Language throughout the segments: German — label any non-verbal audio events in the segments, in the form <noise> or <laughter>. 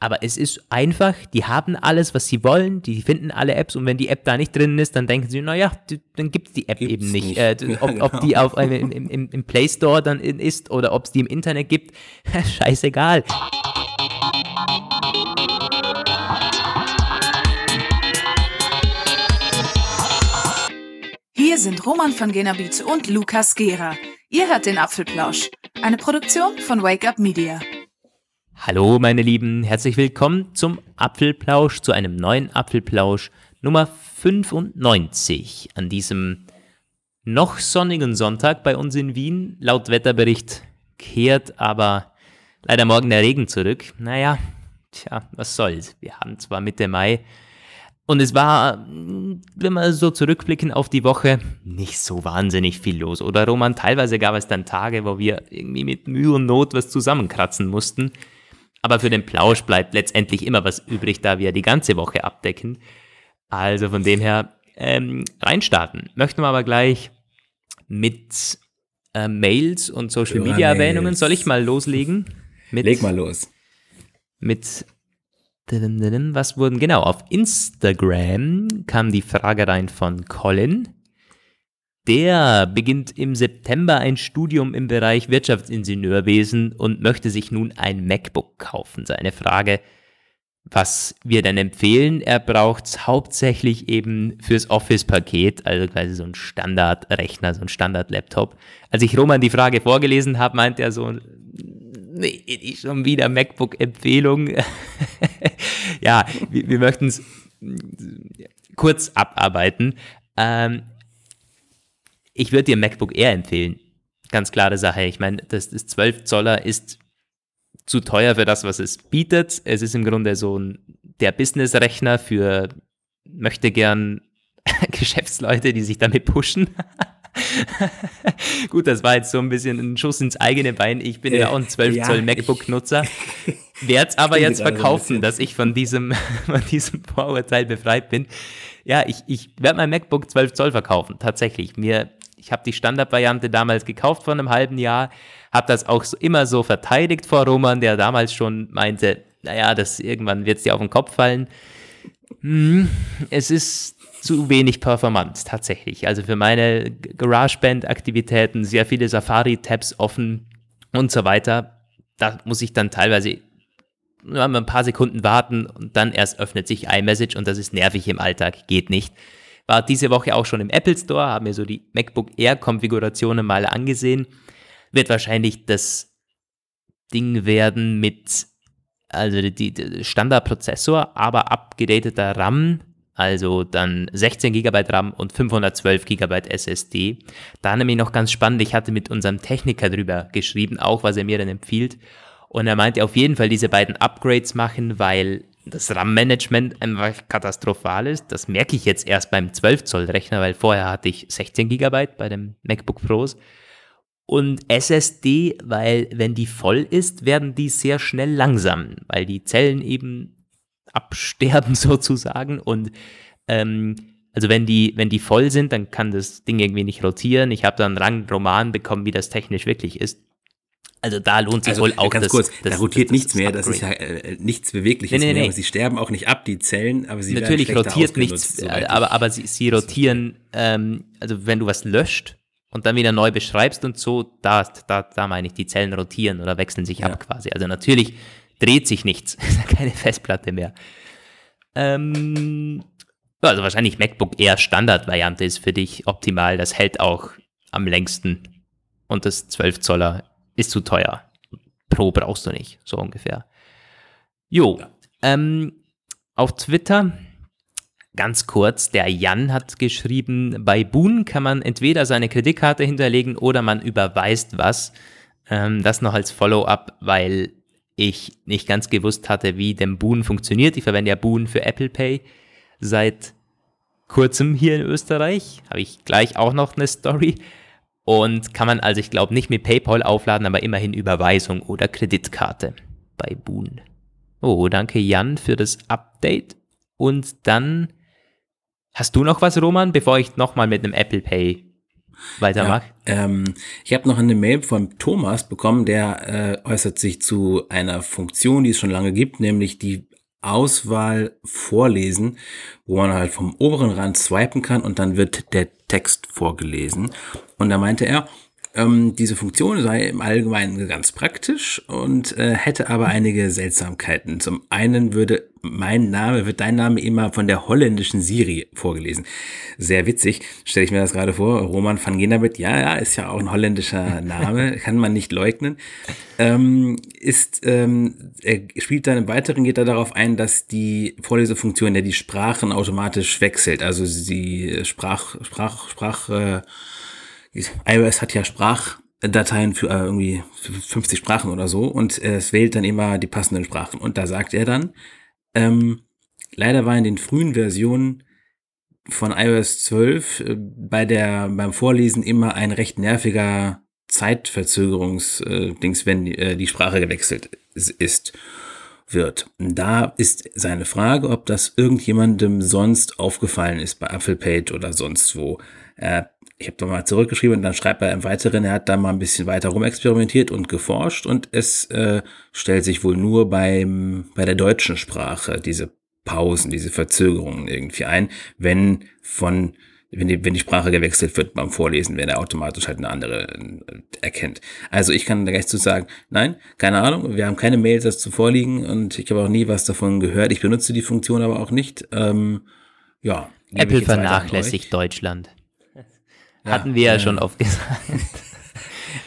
Aber es ist einfach, die haben alles, was sie wollen, die finden alle Apps und wenn die App da nicht drin ist, dann denken sie, naja, dann gibt es die App Gibt's eben nicht. nicht. Äh, ob, <laughs> ja, ob, die genau. auf, äh, im, im, im Play Store dann ist oder ob es die im Internet gibt, <laughs> scheißegal. Hier sind Roman von Genabit und Lukas Gera. Ihr hört den Apfelplausch, eine Produktion von Wake Up Media. Hallo meine Lieben, herzlich willkommen zum Apfelplausch, zu einem neuen Apfelplausch Nummer 95 an diesem noch sonnigen Sonntag bei uns in Wien. Laut Wetterbericht kehrt aber leider morgen der Regen zurück. Naja, tja, was soll's. Wir haben zwar Mitte Mai und es war, wenn wir so zurückblicken auf die Woche, nicht so wahnsinnig viel los. Oder Roman, teilweise gab es dann Tage, wo wir irgendwie mit Mühe und Not was zusammenkratzen mussten. Aber für den Plausch bleibt letztendlich immer was übrig, da wir die ganze Woche abdecken. Also von dem her ähm, reinstarten. Möchten wir aber gleich mit äh, Mails und Social Media Erwähnungen. Soll ich mal loslegen? <laughs> Mit, Leg mal los. Mit was wurden genau auf Instagram kam die Frage rein von Colin. Der beginnt im September ein Studium im Bereich Wirtschaftsingenieurwesen und möchte sich nun ein MacBook kaufen. Seine Frage, was wir denn empfehlen, er braucht es hauptsächlich eben fürs Office-Paket, also quasi so ein Standardrechner, so ein Standard-Laptop. Als ich Roman die Frage vorgelesen habe, meint er so, nee, schon wieder MacBook-Empfehlung. <laughs> ja, wir, wir möchten es kurz abarbeiten. Ähm, ich würde dir MacBook Air empfehlen. Ganz klare Sache. Ich meine, das, das 12 Zoller ist zu teuer für das, was es bietet. Es ist im Grunde so ein, der Business-Rechner für möchte gern <laughs> Geschäftsleute, die sich damit pushen. <laughs> Gut, das war jetzt so ein bisschen ein Schuss ins eigene Bein. Ich bin ja, ja auch ein 12 Zoll MacBook-Nutzer. <laughs> Werde es aber jetzt verkaufen, dass ich von diesem, von diesem Vorurteil befreit bin. Ja, ich, ich werde mein MacBook 12 Zoll verkaufen, tatsächlich. Mir ich habe die Standardvariante damals gekauft vor einem halben Jahr, habe das auch so, immer so verteidigt vor Roman, der damals schon meinte, naja, das irgendwann wird es dir auf den Kopf fallen. Hm, es ist zu wenig performant, tatsächlich. Also für meine GarageBand-Aktivitäten sehr viele Safari-Tabs offen und so weiter. Da muss ich dann teilweise nur ein paar Sekunden warten und dann erst öffnet sich iMessage und das ist nervig im Alltag, geht nicht. War diese Woche auch schon im Apple Store, habe mir so die MacBook Air Konfigurationen mal angesehen. Wird wahrscheinlich das Ding werden mit, also die, die Standardprozessor, aber abgedateter RAM, also dann 16 GB RAM und 512 GB SSD. Da nämlich noch ganz spannend, ich hatte mit unserem Techniker drüber geschrieben, auch was er mir dann empfiehlt. Und er meinte auf jeden Fall diese beiden Upgrades machen, weil das RAM-Management einfach katastrophal ist. Das merke ich jetzt erst beim 12-Zoll-Rechner, weil vorher hatte ich 16 GB bei dem MacBook Pros. Und SSD, weil wenn die voll ist, werden die sehr schnell langsam, weil die Zellen eben absterben <laughs> sozusagen. Und ähm, also wenn die, wenn die voll sind, dann kann das Ding irgendwie nicht rotieren. Ich habe dann einen Roman bekommen, wie das technisch wirklich ist. Also da lohnt sich also, wohl auch ganz das, kurz, das, da rotiert das, nichts mehr, das ist ja äh, nichts Bewegliches nee, nee, nee. mehr. Sie sterben auch nicht ab, die Zellen, aber sie Natürlich rotiert nichts, aber, aber sie, sie rotieren, ähm, also wenn du was löscht und dann wieder neu beschreibst und so, da, da, da meine ich, die Zellen rotieren oder wechseln sich ja. ab quasi. Also natürlich dreht sich nichts, <laughs> ist keine Festplatte mehr. Ähm, also wahrscheinlich MacBook eher Standardvariante ist für dich optimal, das hält auch am längsten und das 12 Zoller ist zu teuer. Pro brauchst du nicht, so ungefähr. Jo, ja. ähm, auf Twitter, ganz kurz, der Jan hat geschrieben, bei Boon kann man entweder seine Kreditkarte hinterlegen oder man überweist was. Ähm, das noch als Follow-up, weil ich nicht ganz gewusst hatte, wie denn Boon funktioniert. Ich verwende ja Boon für Apple Pay seit kurzem hier in Österreich. Habe ich gleich auch noch eine Story. Und kann man also, ich glaube, nicht mit PayPal aufladen, aber immerhin Überweisung oder Kreditkarte bei Boon. Oh, danke Jan für das Update. Und dann hast du noch was, Roman, bevor ich nochmal mit einem Apple Pay Weiter, ja. Ähm, ich habe noch eine Mail von Thomas bekommen, der äh, äußert sich zu einer Funktion, die es schon lange gibt, nämlich die Auswahl vorlesen, wo man halt vom oberen Rand swipen kann und dann wird der Text vorgelesen. Und da meinte er, ähm, diese Funktion sei im Allgemeinen ganz praktisch und äh, hätte aber einige Seltsamkeiten. Zum einen würde mein Name, wird dein Name immer von der holländischen Siri vorgelesen. Sehr witzig, stelle ich mir das gerade vor. Roman van Genabit, ja, ja, ist ja auch ein holländischer Name, <laughs> kann man nicht leugnen. Ähm, ist, ähm, er spielt dann im Weiteren, geht er darauf ein, dass die Vorlesefunktion ja die Sprachen automatisch wechselt. Also sie Sprach, Sprach, Sprach, äh, iOS hat ja Sprachdateien für äh, irgendwie 50 Sprachen oder so und äh, es wählt dann immer die passenden Sprachen. Und da sagt er dann, ähm, leider war in den frühen Versionen von iOS 12 äh, bei der, beim Vorlesen immer ein recht nerviger Zeitverzögerungsdings, äh, wenn die, äh, die Sprache gewechselt ist wird. Da ist seine Frage, ob das irgendjemandem sonst aufgefallen ist bei Apfelpage oder sonst wo. Äh, ich habe da mal zurückgeschrieben und dann schreibt er im Weiteren, er hat da mal ein bisschen weiter rumexperimentiert und geforscht und es äh, stellt sich wohl nur beim, bei der deutschen Sprache diese Pausen, diese Verzögerungen irgendwie ein, wenn von wenn die, wenn die Sprache gewechselt wird beim Vorlesen, wenn er automatisch halt eine andere äh, erkennt. Also ich kann da gleich zu sagen, nein, keine Ahnung, wir haben keine Mails dazu vorliegen und ich habe auch nie was davon gehört. Ich benutze die Funktion aber auch nicht. Ähm, ja. Apple vernachlässigt Deutschland. Hatten wir ja, ja schon oft gesagt. <laughs>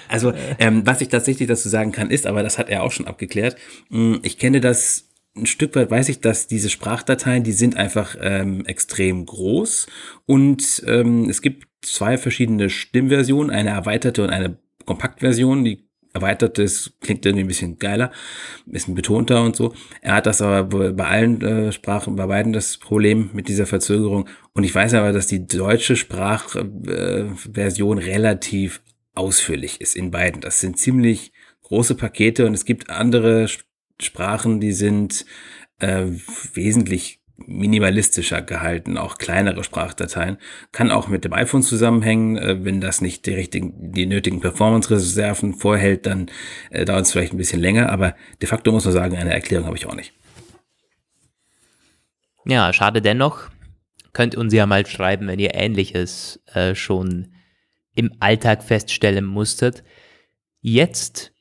Also, ähm, was ich tatsächlich dazu sagen kann, ist, aber das hat er auch schon abgeklärt, hm, ich kenne das ein Stück weit weiß ich, dass diese Sprachdateien, die sind einfach ähm, extrem groß und ähm, es gibt zwei verschiedene Stimmversionen, eine erweiterte und eine Kompaktversion. Die erweitertes klingt irgendwie ein bisschen geiler, ein bisschen betonter und so. Er hat das aber bei allen äh, Sprachen, bei beiden das Problem mit dieser Verzögerung. Und ich weiß aber, dass die deutsche Sprachversion äh, relativ ausführlich ist in beiden. Das sind ziemlich große Pakete und es gibt andere Sprachen, die sind äh, wesentlich minimalistischer gehalten, auch kleinere Sprachdateien. Kann auch mit dem iPhone zusammenhängen. Äh, wenn das nicht die richtigen, die nötigen Performance-Reserven vorhält, dann äh, dauert es vielleicht ein bisschen länger. Aber de facto muss man sagen, eine Erklärung habe ich auch nicht. Ja, schade dennoch. Könnt uns ja mal schreiben, wenn ihr Ähnliches äh, schon im Alltag feststellen musstet. Jetzt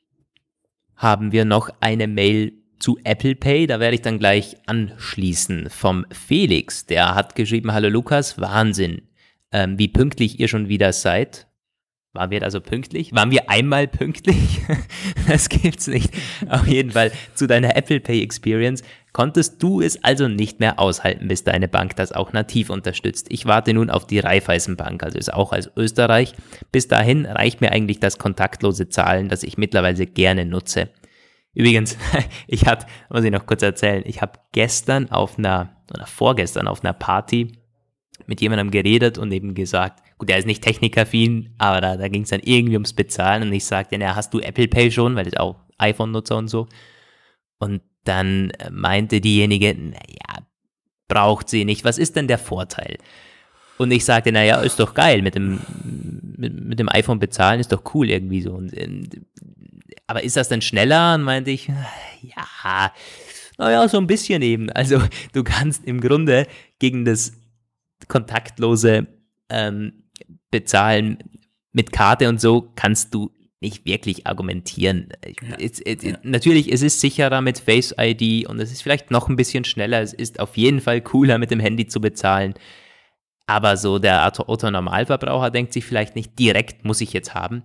haben wir noch eine Mail zu Apple Pay. Da werde ich dann gleich anschließen vom Felix. Der hat geschrieben, hallo Lukas, Wahnsinn, ähm, wie pünktlich ihr schon wieder seid. Waren wir also pünktlich? Waren wir einmal pünktlich? <laughs> das gibt's nicht. Auf jeden Fall zu deiner Apple Pay Experience. Konntest du es also nicht mehr aushalten, bis deine Bank das auch nativ unterstützt? Ich warte nun auf die Raiffeisenbank, also ist auch als Österreich. Bis dahin reicht mir eigentlich das kontaktlose Zahlen, das ich mittlerweile gerne nutze. Übrigens, <laughs> ich hatte, muss ich noch kurz erzählen, ich habe gestern auf einer, oder vorgestern auf einer Party mit jemandem geredet und eben gesagt, gut, der ist nicht technikaffin, aber da, da ging es dann irgendwie ums Bezahlen und ich sagte, na, hast du Apple Pay schon, weil das auch iPhone-Nutzer und so. Und dann meinte diejenige, naja, braucht sie nicht, was ist denn der Vorteil? Und ich sagte, naja, ist doch geil, mit dem, mit, mit dem iPhone bezahlen ist doch cool irgendwie so. Und ähm, aber ist das denn schneller? Und meinte ich, ja, naja, so ein bisschen eben. Also du kannst im Grunde gegen das kontaktlose ähm, Bezahlen mit Karte und so kannst du nicht wirklich argumentieren. Ja. Es, es, ja. Natürlich, es ist sicherer mit Face ID und es ist vielleicht noch ein bisschen schneller. Es ist auf jeden Fall cooler mit dem Handy zu bezahlen. Aber so der Otto Normalverbraucher denkt sich vielleicht nicht direkt, muss ich jetzt haben.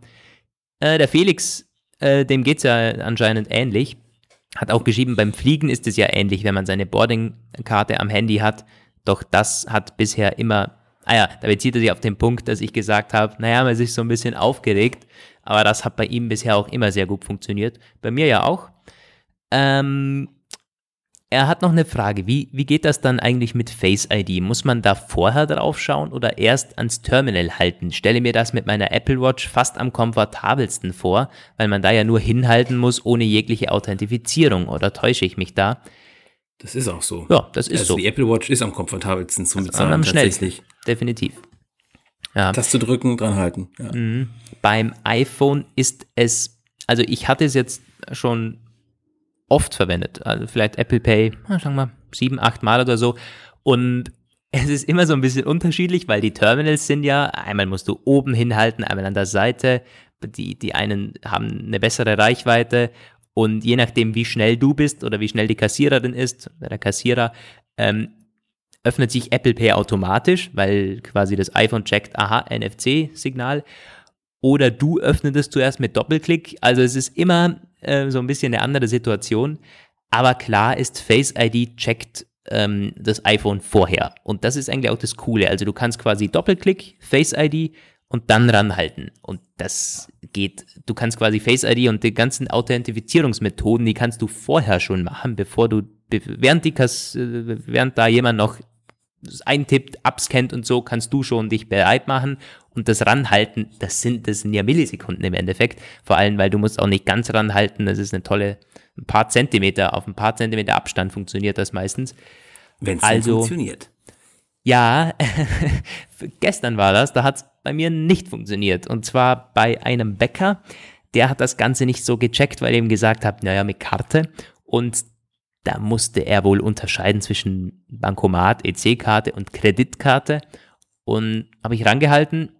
Äh, der Felix äh, dem geht es ja anscheinend ähnlich. Hat auch geschrieben, beim Fliegen ist es ja ähnlich, wenn man seine Boardingkarte am Handy hat. Doch das hat bisher immer, ah ja, da bezieht er sich auf den Punkt, dass ich gesagt habe, naja, man ist sich so ein bisschen aufgeregt, aber das hat bei ihm bisher auch immer sehr gut funktioniert. Bei mir ja auch. Ähm, er hat noch eine Frage. Wie, wie geht das dann eigentlich mit Face ID? Muss man da vorher drauf schauen oder erst ans Terminal halten? Stelle mir das mit meiner Apple Watch fast am komfortabelsten vor, weil man da ja nur hinhalten muss ohne jegliche Authentifizierung. Oder täusche ich mich da? Das ist auch so. Ja, das ist also so. Die Apple Watch ist am komfortabelsten zum Bezahlen. Am schnellsten. Definitiv. Ja. Taste drücken, dran halten. Ja. Mhm. Beim iPhone ist es, also ich hatte es jetzt schon oft verwendet. Also vielleicht Apple Pay, sagen wir sieben, acht Mal oder so. Und es ist immer so ein bisschen unterschiedlich, weil die Terminals sind ja, einmal musst du oben hinhalten, einmal an der Seite. Die, die einen haben eine bessere Reichweite und je nachdem, wie schnell du bist oder wie schnell die Kassiererin ist, der Kassierer, ähm, öffnet sich Apple Pay automatisch, weil quasi das iPhone checkt, aha, NFC-Signal. Oder du öffnest es zuerst mit Doppelklick. Also es ist immer äh, so ein bisschen eine andere Situation. Aber klar ist, Face ID checkt ähm, das iPhone vorher. Und das ist eigentlich auch das Coole. Also du kannst quasi Doppelklick, Face ID und dann ranhalten. Und das geht, du kannst quasi Face ID und die ganzen Authentifizierungsmethoden, die kannst du vorher schon machen, bevor du, während, die Kass, während da jemand noch eintippt, abscannt und so, kannst du schon dich bereit machen und das ranhalten, das sind, das sind ja Millisekunden im Endeffekt. Vor allem, weil du musst auch nicht ganz ranhalten, das ist eine tolle, ein paar Zentimeter, auf ein paar Zentimeter Abstand funktioniert das meistens. Wenn es also, funktioniert. Ja, <laughs> gestern war das, da hat es bei mir nicht funktioniert. Und zwar bei einem Bäcker, der hat das Ganze nicht so gecheckt, weil ich ihm gesagt habe, naja, mit Karte. Und da musste er wohl unterscheiden zwischen Bankomat, EC-Karte und Kreditkarte. Und habe ich rangehalten,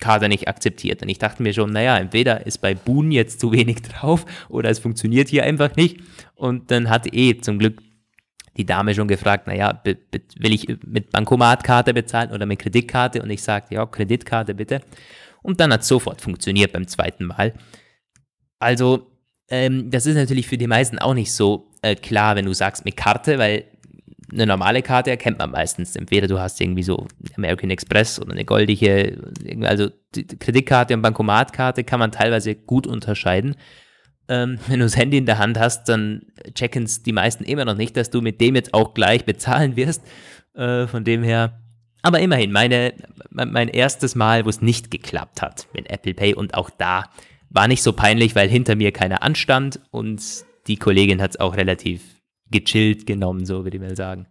Karte nicht akzeptiert. Und ich dachte mir schon, naja, entweder ist bei Boon jetzt zu wenig <laughs> drauf oder es funktioniert hier einfach nicht. Und dann hat eh zum Glück die Dame schon gefragt, naja, will ich mit Bankomatkarte bezahlen oder mit Kreditkarte? Und ich sagte, ja, Kreditkarte bitte. Und dann hat es sofort funktioniert beim zweiten Mal. Also, ähm, das ist natürlich für die meisten auch nicht so äh, klar, wenn du sagst mit Karte, weil eine normale Karte erkennt man meistens. Entweder du hast irgendwie so American Express oder eine goldige, also Kreditkarte und Bankomatkarte kann man teilweise gut unterscheiden. Ähm, <laughs> wenn du das Handy in der Hand hast, dann checken es die meisten immer noch nicht, dass du mit dem jetzt auch gleich bezahlen wirst. Äh, von dem her. Aber immerhin, meine, mein erstes Mal, wo es nicht geklappt hat mit Apple Pay und auch da war nicht so peinlich, weil hinter mir keiner anstand und die Kollegin hat es auch relativ gechillt genommen, so würde ich mal sagen.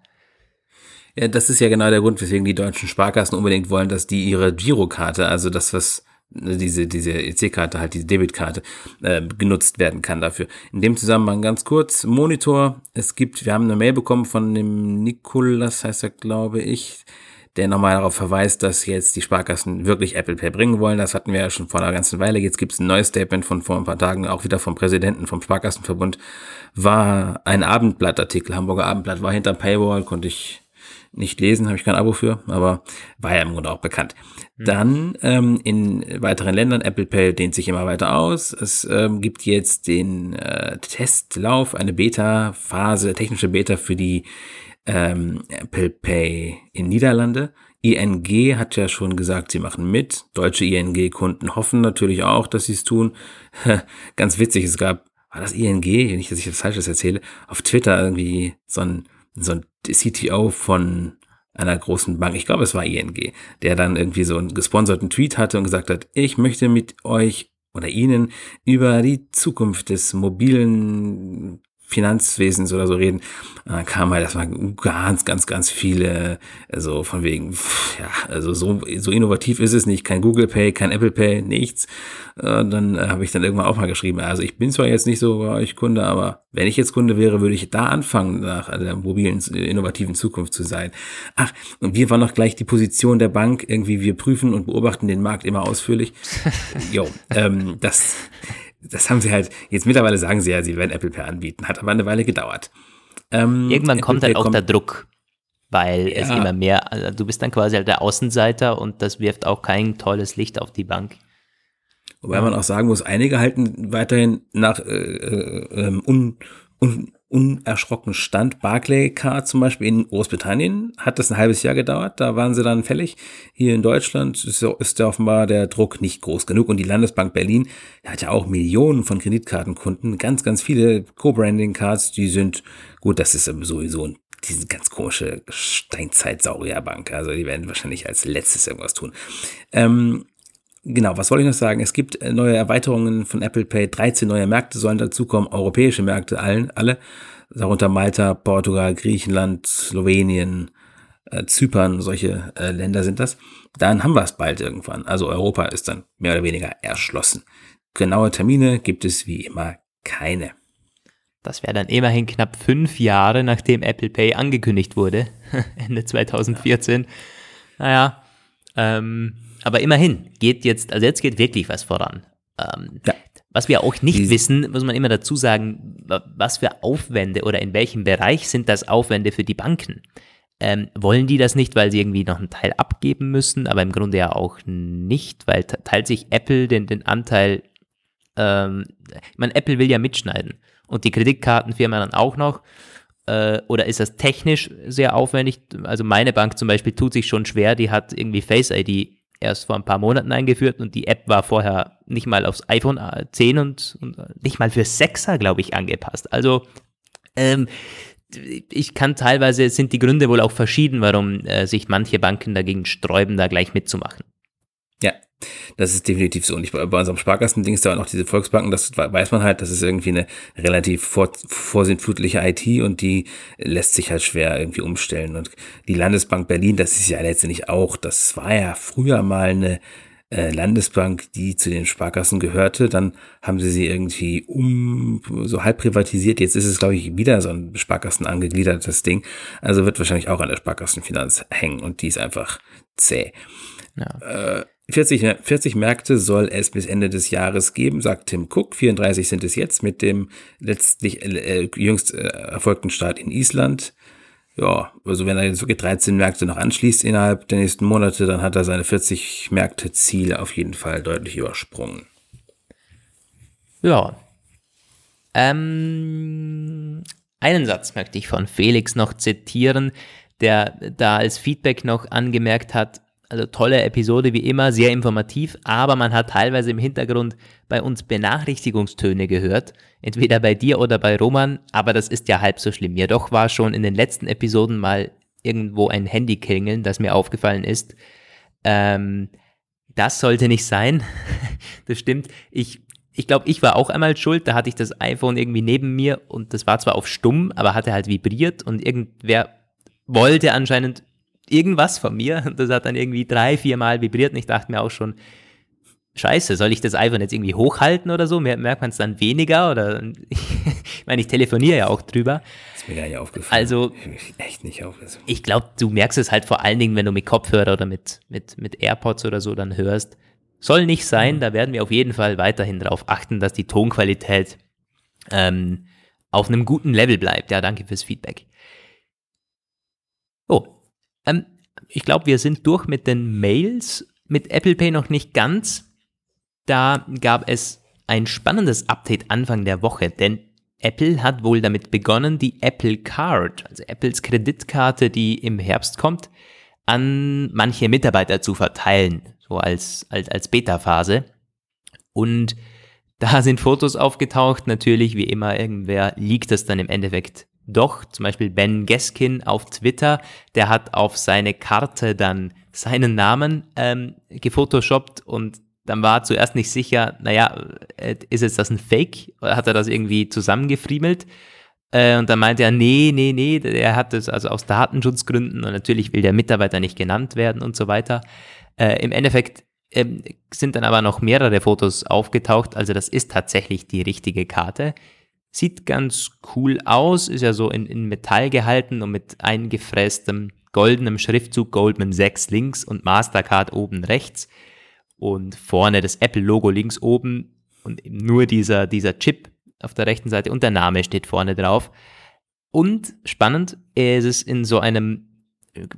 Ja, das ist ja genau der Grund, weswegen die deutschen Sparkassen unbedingt wollen, dass die ihre Girokarte, also das, was ne, diese, diese EC-Karte, halt diese Debitkarte, äh, genutzt werden kann dafür. In dem Zusammenhang ganz kurz, Monitor, es gibt, wir haben eine Mail bekommen von dem Nikolas, heißt er, glaube ich, der nochmal darauf verweist, dass jetzt die Sparkassen wirklich Apple Pay bringen wollen. Das hatten wir ja schon vor einer ganzen Weile. Jetzt gibt es ein neues Statement von vor ein paar Tagen, auch wieder vom Präsidenten vom Sparkassenverbund. War ein Abendblattartikel, Hamburger Abendblatt, war hinter Paywall, konnte ich nicht lesen, habe ich kein Abo für, aber war ja im Grunde auch bekannt. Mhm. Dann ähm, in weiteren Ländern, Apple Pay dehnt sich immer weiter aus. Es ähm, gibt jetzt den äh, Testlauf, eine Beta-Phase, technische Beta für die ähm, Apple Pay in Niederlande. ING hat ja schon gesagt, sie machen mit. Deutsche ING-Kunden hoffen natürlich auch, dass sie es tun. <laughs> Ganz witzig, es gab, war das ING? Nicht, dass ich das Falsches erzähle, auf Twitter irgendwie so ein, so ein CTO von einer großen Bank, ich glaube es war ING, der dann irgendwie so einen gesponserten Tweet hatte und gesagt hat, ich möchte mit euch oder Ihnen über die Zukunft des mobilen Finanzwesens oder so reden, dann kam halt erstmal ganz, ganz, ganz viele, also von wegen, ja, also so, so innovativ ist es nicht, kein Google Pay, kein Apple Pay, nichts. Und dann äh, habe ich dann irgendwann auch mal geschrieben, also ich bin zwar jetzt nicht so bei euch Kunde, aber wenn ich jetzt Kunde wäre, würde ich da anfangen, nach der mobilen, innovativen Zukunft zu sein. Ach, und wir waren noch gleich die Position der Bank, irgendwie wir prüfen und beobachten den Markt immer ausführlich. jo, ähm, das das haben sie halt, jetzt mittlerweile sagen sie ja, sie werden Apple Pay anbieten, hat aber eine Weile gedauert. Ähm, Irgendwann Apple kommt halt auch kommt, der Druck, weil ja. es immer mehr, also du bist dann quasi halt der Außenseiter und das wirft auch kein tolles Licht auf die Bank. Wobei man auch sagen muss, einige halten weiterhin nach äh, äh, ähm, un, un, unerschrocken stand. Barclaycard zum Beispiel in Großbritannien hat das ein halbes Jahr gedauert, da waren sie dann fällig. Hier in Deutschland ist, ist ja offenbar der Druck nicht groß genug und die Landesbank Berlin hat ja auch Millionen von Kreditkartenkunden, ganz, ganz viele Co-Branding-Cards, die sind, gut, das ist sowieso diese ganz komische Steinzeit-Saurierbank, also die werden wahrscheinlich als letztes irgendwas tun. Ähm, Genau, was wollte ich noch sagen? Es gibt äh, neue Erweiterungen von Apple Pay. 13 neue Märkte sollen dazukommen, europäische Märkte, allen, alle. Darunter Malta, Portugal, Griechenland, Slowenien, äh, Zypern, solche äh, Länder sind das, dann haben wir es bald irgendwann. Also Europa ist dann mehr oder weniger erschlossen. Genaue Termine gibt es wie immer keine. Das wäre dann immerhin knapp fünf Jahre, nachdem Apple Pay angekündigt wurde, <laughs> Ende 2014. Naja, ähm, aber immerhin geht jetzt, also jetzt geht wirklich was voran. Ähm, ja. Was wir auch nicht wissen, muss man immer dazu sagen, was für Aufwände oder in welchem Bereich sind das Aufwände für die Banken? Ähm, wollen die das nicht, weil sie irgendwie noch einen Teil abgeben müssen, aber im Grunde ja auch nicht, weil teilt sich Apple den, den Anteil, ähm, ich meine, Apple will ja mitschneiden und die Kreditkartenfirma dann auch noch. Äh, oder ist das technisch sehr aufwendig? Also meine Bank zum Beispiel tut sich schon schwer, die hat irgendwie Face ID erst vor ein paar Monaten eingeführt und die App war vorher nicht mal aufs iPhone 10 und, und nicht mal für 6er, glaube ich, angepasst. Also ähm, ich kann teilweise, sind die Gründe wohl auch verschieden, warum äh, sich manche Banken dagegen sträuben, da gleich mitzumachen. Das ist definitiv so. Und ich, bei unserem Sparkassen-Ding ist da auch noch diese Volksbanken, das weiß man halt, das ist irgendwie eine relativ vor, vorsintflutliche IT und die lässt sich halt schwer irgendwie umstellen. Und die Landesbank Berlin, das ist ja letztendlich auch, das war ja früher mal eine äh, Landesbank, die zu den Sparkassen gehörte. Dann haben sie sie irgendwie um so halb privatisiert. Jetzt ist es, glaube ich, wieder so ein Sparkassen angegliedertes Ding. Also wird wahrscheinlich auch an der Sparkassenfinanz hängen und die ist einfach zäh. Ja. Äh, 40, 40 Märkte soll es bis Ende des Jahres geben, sagt Tim Cook. 34 sind es jetzt mit dem letztlich äh, jüngst äh, erfolgten Start in Island. Ja, also wenn er jetzt wirklich 13 Märkte noch anschließt innerhalb der nächsten Monate, dann hat er seine 40 Märkte Ziele auf jeden Fall deutlich übersprungen. Ja. Ähm, einen Satz möchte ich von Felix noch zitieren, der da als Feedback noch angemerkt hat, also tolle Episode wie immer, sehr informativ, aber man hat teilweise im Hintergrund bei uns Benachrichtigungstöne gehört, entweder bei dir oder bei Roman, aber das ist ja halb so schlimm. Ja, doch war schon in den letzten Episoden mal irgendwo ein Handy klingeln, das mir aufgefallen ist. Ähm, das sollte nicht sein. <laughs> das stimmt. Ich, ich glaube, ich war auch einmal schuld. Da hatte ich das iPhone irgendwie neben mir und das war zwar auf stumm, aber hatte halt vibriert und irgendwer wollte anscheinend irgendwas von mir. <laughs> Das hat dann irgendwie drei, vier Mal vibriert und ich dachte mir auch schon, Scheiße, soll ich das iPhone jetzt irgendwie hochhalten oder so? Merkt man es dann weniger? Oder <laughs> ich meine, ich telefoniere ja auch drüber. ist mir gar nicht aufgefallen. Also <laughs> echt nicht aufgefallen. Ich glaube, du merkst es halt vor allen Dingen, wenn du mit Kopfhörer oder mit, mit, mit AirPods oder so dann hörst. Soll nicht sein, mhm. da werden wir auf jeden Fall weiterhin darauf achten, dass die Tonqualität ähm, auf einem guten Level bleibt. Ja, danke fürs Feedback. Ähm, ich glaube, wir sind durch mit den Mails. Mit Apple Pay noch nicht ganz. Da gab es ein spannendes Update Anfang der Woche, denn Apple hat wohl damit begonnen, die Apple Card, also Apples Kreditkarte, die im Herbst kommt, an manche Mitarbeiter zu verteilen, so als, als, als Beta-Phase. Und da sind Fotos aufgetaucht, natürlich wie immer, irgendwer liegt das dann im Endeffekt doch, zum Beispiel Ben Geskin auf Twitter, der hat auf seine Karte dann seinen Namen ähm, gefotoshoppt und dann war zuerst nicht sicher, naja, äh, ist jetzt das ein Fake? Oder hat er das irgendwie zusammengefriemelt? Äh, und dann meinte er, nee, nee, nee, er hat das also aus Datenschutzgründen und natürlich will der Mitarbeiter nicht genannt werden und so weiter. Äh, Im Endeffekt ähm, sind dann aber noch mehrere Fotos aufgetaucht, also das ist tatsächlich die richtige Karte. Sieht ganz cool aus, ist ja so in, in Metall gehalten und mit eingefrästem goldenem Schriftzug Goldman 6 links und Mastercard oben rechts und vorne das Apple-Logo links oben und nur dieser, dieser Chip auf der rechten Seite und der Name steht vorne drauf. Und spannend, es ist in so einem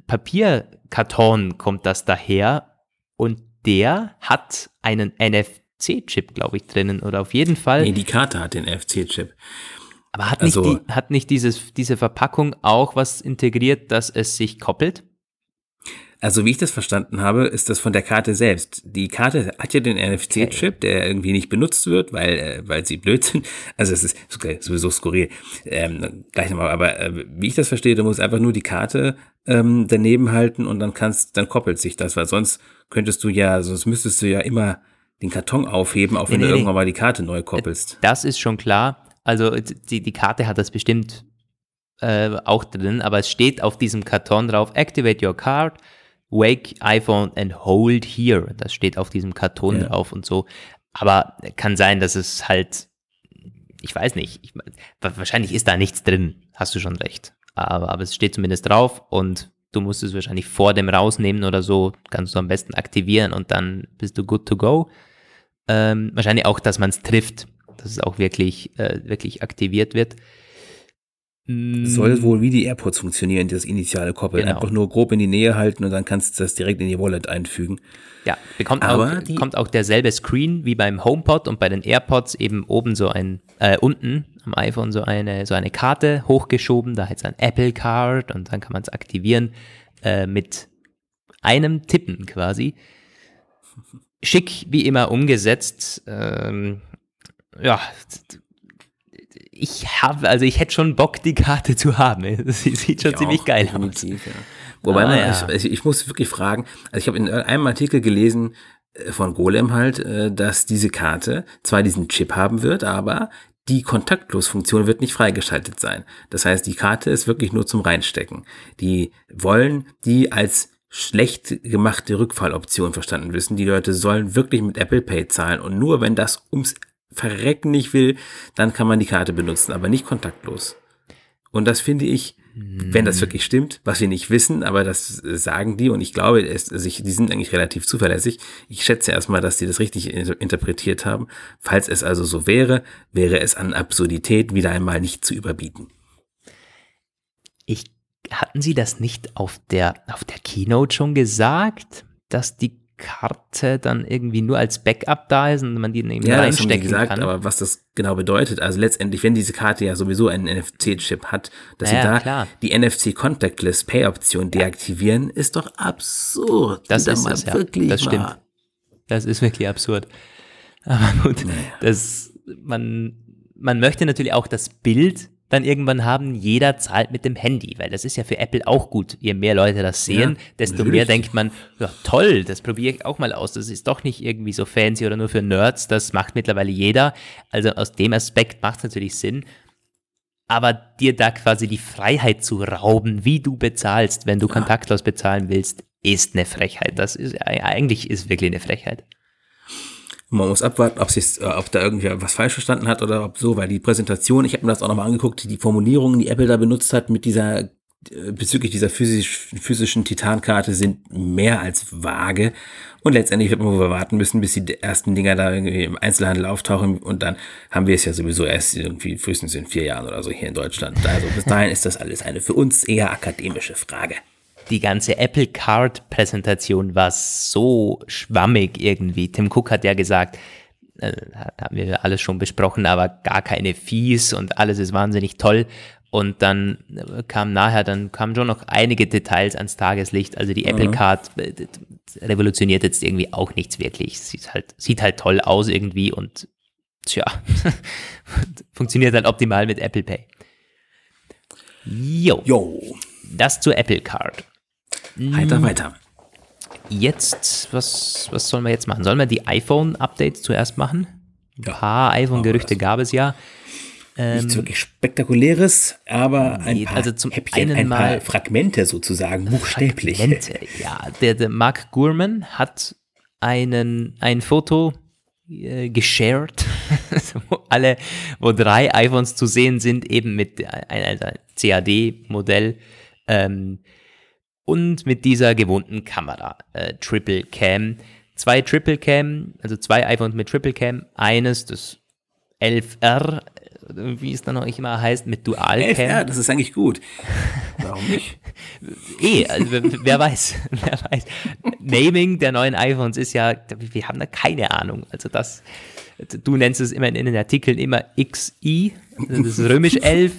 Papierkarton kommt das daher und der hat einen NFC NFC-Chip, glaube ich, drinnen oder auf jeden Fall. Nee, die Karte hat den NFC-Chip. Aber hat nicht, also, die, hat nicht dieses, diese Verpackung auch was integriert, dass es sich koppelt? Also wie ich das verstanden habe, ist das von der Karte selbst. Die Karte hat ja den NFC-Chip, der irgendwie nicht benutzt wird, weil, äh, weil sie blöd sind. <laughs> Also es ist sowieso skurril. Ähm, gleich nochmal, aber äh, wie ich das verstehe, du musst einfach nur die Karte ähm, daneben halten und dann kannst, dann koppelt sich das, weil sonst könntest du ja, sonst müsstest du ja immer den Karton aufheben, auch wenn nee, du nee, irgendwann mal die Karte neu koppelst. Das ist schon klar. Also die, die Karte hat das bestimmt äh, auch drin, aber es steht auf diesem Karton drauf, Activate your card, Wake iPhone and hold here. Das steht auf diesem Karton ja. drauf und so. Aber kann sein, dass es halt, ich weiß nicht, ich, wahrscheinlich ist da nichts drin, hast du schon recht. Aber, aber es steht zumindest drauf und du musst es wahrscheinlich vor dem rausnehmen oder so, kannst du am besten aktivieren und dann bist du good to go. Ähm, wahrscheinlich auch, dass man es trifft, dass es auch wirklich, äh, wirklich aktiviert wird. Soll wohl wie die AirPods funktionieren, das initiale Koppeln. Genau. Einfach nur grob in die Nähe halten und dann kannst du das direkt in die Wallet einfügen. Ja, bekommt Aber auch, kommt auch derselbe Screen wie beim HomePod und bei den AirPods eben oben so ein, äh, unten am iPhone so eine, so eine Karte hochgeschoben, da heißt ein Apple Card und dann kann man es aktivieren äh, mit einem Tippen quasi. Schick wie immer umgesetzt. Ähm, ja, ich habe, also ich hätte schon Bock, die Karte zu haben. <laughs> Sie sieht schon ich ziemlich auch, geil aus. Ja. Wobei ah, man, ja. ich, ich, muss wirklich fragen, also ich habe in einem Artikel gelesen äh, von Golem halt, äh, dass diese Karte zwar diesen Chip haben wird, aber die Kontaktlosfunktion wird nicht freigeschaltet sein. Das heißt, die Karte ist wirklich nur zum Reinstecken. Die wollen die als schlecht gemachte Rückfalloption verstanden wissen. Die Leute sollen wirklich mit Apple Pay zahlen und nur wenn das ums verrecken nicht will, dann kann man die Karte benutzen, aber nicht kontaktlos. Und das finde ich, wenn das wirklich stimmt, was wir nicht wissen, aber das sagen die und ich glaube, es, also ich, die sind eigentlich relativ zuverlässig. Ich schätze erstmal, dass die das richtig interpretiert haben. Falls es also so wäre, wäre es an Absurdität wieder einmal nicht zu überbieten. Ich, hatten Sie das nicht auf der, auf der Keynote schon gesagt, dass die Karte dann irgendwie nur als Backup da ist und man die irgendwie ja, reinstecken das gesagt, kann. Aber was das genau bedeutet, also letztendlich, wenn diese Karte ja sowieso einen NFC-Chip hat, dass naja, sie da klar. die NFC Contactless Pay-Option deaktivieren, ist doch absurd. Das ist es, ja. wirklich Das stimmt. Das ist wirklich absurd. Aber gut, naja. das, man, man möchte natürlich auch das Bild dann irgendwann haben, jeder zahlt mit dem Handy, weil das ist ja für Apple auch gut. Je mehr Leute das sehen, ja, desto natürlich. mehr denkt man, ja toll, das probiere ich auch mal aus. Das ist doch nicht irgendwie so fancy oder nur für Nerds, das macht mittlerweile jeder. Also aus dem Aspekt macht es natürlich Sinn. Aber dir da quasi die Freiheit zu rauben, wie du bezahlst, wenn du ja. kontaktlos bezahlen willst, ist eine Frechheit. Das ist eigentlich ist wirklich eine Frechheit. Man muss abwarten, ob, äh, ob da irgendwer was falsch verstanden hat oder ob so, weil die Präsentation, ich habe mir das auch nochmal angeguckt, die Formulierungen, die Apple da benutzt hat mit dieser äh, bezüglich dieser physisch, physischen Titankarte sind mehr als vage. Und letztendlich wird man wohl warten müssen, bis die ersten Dinger da irgendwie im Einzelhandel auftauchen. Und dann haben wir es ja sowieso erst irgendwie frühestens in vier Jahren oder so hier in Deutschland. Also bis dahin ist das alles eine für uns eher akademische Frage die ganze Apple Card Präsentation war so schwammig irgendwie. Tim Cook hat ja gesagt, äh, haben wir alles schon besprochen, aber gar keine Fees und alles ist wahnsinnig toll. Und dann äh, kam nachher, dann kamen schon noch einige Details ans Tageslicht. Also die mhm. Apple Card äh, revolutioniert jetzt irgendwie auch nichts wirklich. Sieht halt, sieht halt toll aus irgendwie und tja, <laughs> funktioniert dann optimal mit Apple Pay. Jo. Jo. Das zur Apple Card. Heiter hm. weiter. Jetzt, was, was sollen wir jetzt machen? Sollen wir die iPhone-Updates zuerst machen? Ein ja, paar iPhone-Gerüchte gab es ja. Ähm, Nichts wirklich Spektakuläres, aber ein paar, also zum Häppchen, einen ein paar mal Fragmente sozusagen, buchstäblich. Fragmente, ja. Der, der Mark Gurman hat einen, ein Foto äh, geshared, <laughs> wo alle, wo drei iPhones zu sehen sind, eben mit einem CAD-Modell. Ähm, und mit dieser gewohnten Kamera, äh, Triple Cam. Zwei Triple Cam, also zwei iPhones mit Triple Cam, eines, das 11R, wie es dann auch immer heißt, mit Dual Cam. 11R, das ist eigentlich gut. Warum nicht? <laughs> eh, also wer weiß, <laughs> wer weiß. Naming der neuen iPhones ist ja, wir haben da keine Ahnung. Also das, du nennst es immer in, den Artikeln immer XI, das ist römisch 11,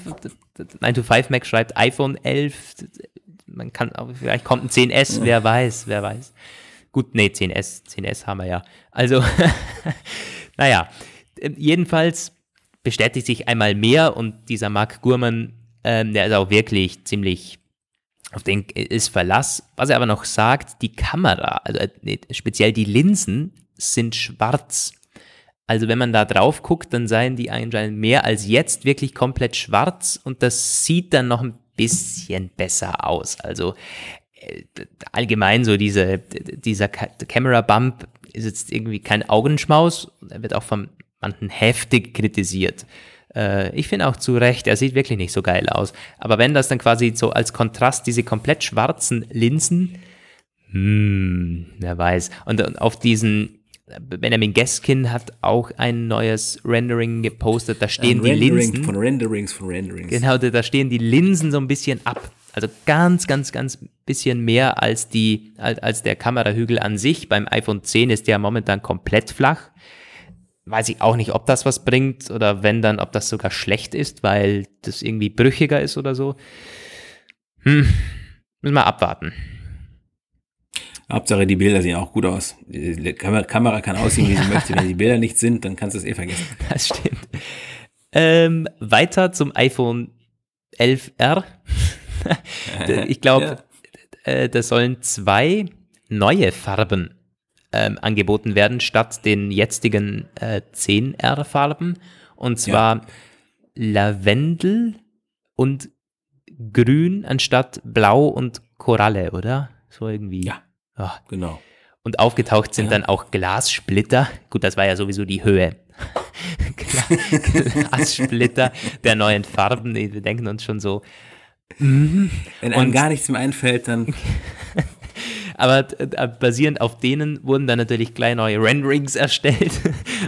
9 to 5 Mac schreibt iPhone 11, man kann, vielleicht kommt ein 10S, wer weiß, wer weiß. Gut, nee, 10S, 10S haben wir ja. Also, <laughs> naja, jedenfalls bestätigt sich einmal mehr und dieser Mark Gurman, ähm, der ist auch wirklich ziemlich, auf den ist Verlass. Was er aber noch sagt, die Kamera, also äh, speziell die Linsen sind schwarz. Also wenn man da drauf guckt, dann seien die anscheinend mehr als jetzt wirklich komplett schwarz und das sieht dann noch ein bisschen besser aus. Also äh, allgemein so diese, dieser Camera Bump ist jetzt irgendwie kein Augenschmaus. Er wird auch von manchen heftig kritisiert. Äh, ich finde auch zu Recht, er sieht wirklich nicht so geil aus. Aber wenn das dann quasi so als Kontrast diese komplett schwarzen Linsen, hm, wer weiß. Und auf diesen Benjamin Gaskin hat auch ein neues Rendering gepostet. Da stehen ein die Rendering Linsen. Von Renderings, von Renderings. Genau, da stehen die Linsen so ein bisschen ab. Also ganz, ganz, ganz bisschen mehr als die, als, als der Kamerahügel an sich. Beim iPhone 10 ist der momentan komplett flach. Weiß ich auch nicht, ob das was bringt oder wenn dann, ob das sogar schlecht ist, weil das irgendwie brüchiger ist oder so. Hm, müssen wir abwarten. Hauptsache, die Bilder sehen auch gut aus. Die Kamera kann aussehen, wie sie möchte. Wenn die Bilder nicht sind, dann kannst du es eh vergessen. <laughs> Das stimmt. Ähm, weiter zum iPhone 11R. <laughs> ich glaube, ja. äh, da sollen zwei neue Farben ähm, angeboten werden, statt den jetzigen äh, 10R-Farben. Und zwar ja. Lavendel und Grün anstatt Blau und Koralle, oder? So irgendwie. Ja. Ach, genau. Und aufgetaucht sind ja. dann auch Glassplitter. Gut, das war ja sowieso die Höhe. <laughs> <laughs> Glassplitter der neuen Farben. Wir denken uns schon so. Mm. Wenn einem gar nichts mehr einfällt, dann. <laughs> Aber äh, basierend auf denen wurden dann natürlich gleich neue Renderings erstellt.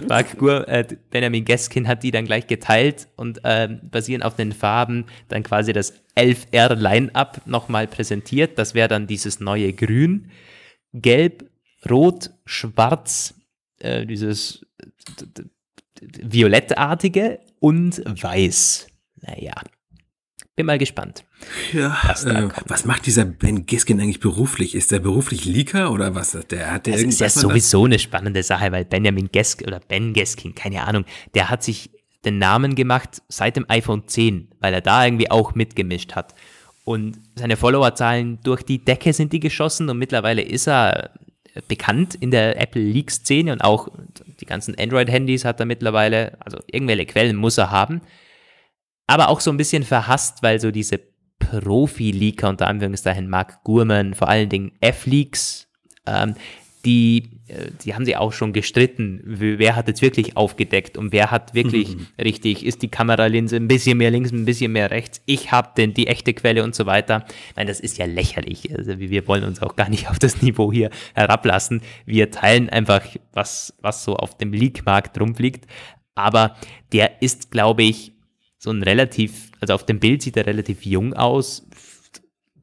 Mark Gur, äh, Benjamin Geskin hat die dann gleich geteilt und äh, basierend auf den Farben dann quasi das 11R Line-Up nochmal präsentiert. Das wäre dann dieses neue Grün gelb, rot, schwarz, äh, dieses violettartige und weiß. Naja, bin mal gespannt. Ja, äh, was macht dieser Ben Giskin eigentlich beruflich? Ist der beruflich Leaker oder was? Der hat der das ist ja sowieso eine spannende Sache, weil Benjamin Geskin oder Ben Geskin, keine Ahnung, der hat sich den Namen gemacht seit dem iPhone 10, weil er da irgendwie auch mitgemischt hat. Und seine Followerzahlen durch die Decke sind die geschossen und mittlerweile ist er bekannt in der Apple Leak-Szene und auch die ganzen Android-Handys hat er mittlerweile, also irgendwelche Quellen muss er haben. Aber auch so ein bisschen verhasst, weil so diese Profi-Leaker, unter Anführungszeichen Mark Gurman, vor allen Dingen F-Leaks, ähm, die äh, die haben sie auch schon gestritten, wer hat jetzt wirklich aufgedeckt und wer hat wirklich mhm. richtig, ist die Kameralinse ein bisschen mehr links, ein bisschen mehr rechts, ich habe denn die echte Quelle und so weiter. Ich meine, das ist ja lächerlich. Also wir wollen uns auch gar nicht <laughs> auf das Niveau hier herablassen. Wir teilen einfach, was, was so auf dem Leak-Markt rumfliegt. Aber der ist, glaube ich, so ein relativ, also auf dem Bild sieht er relativ jung aus.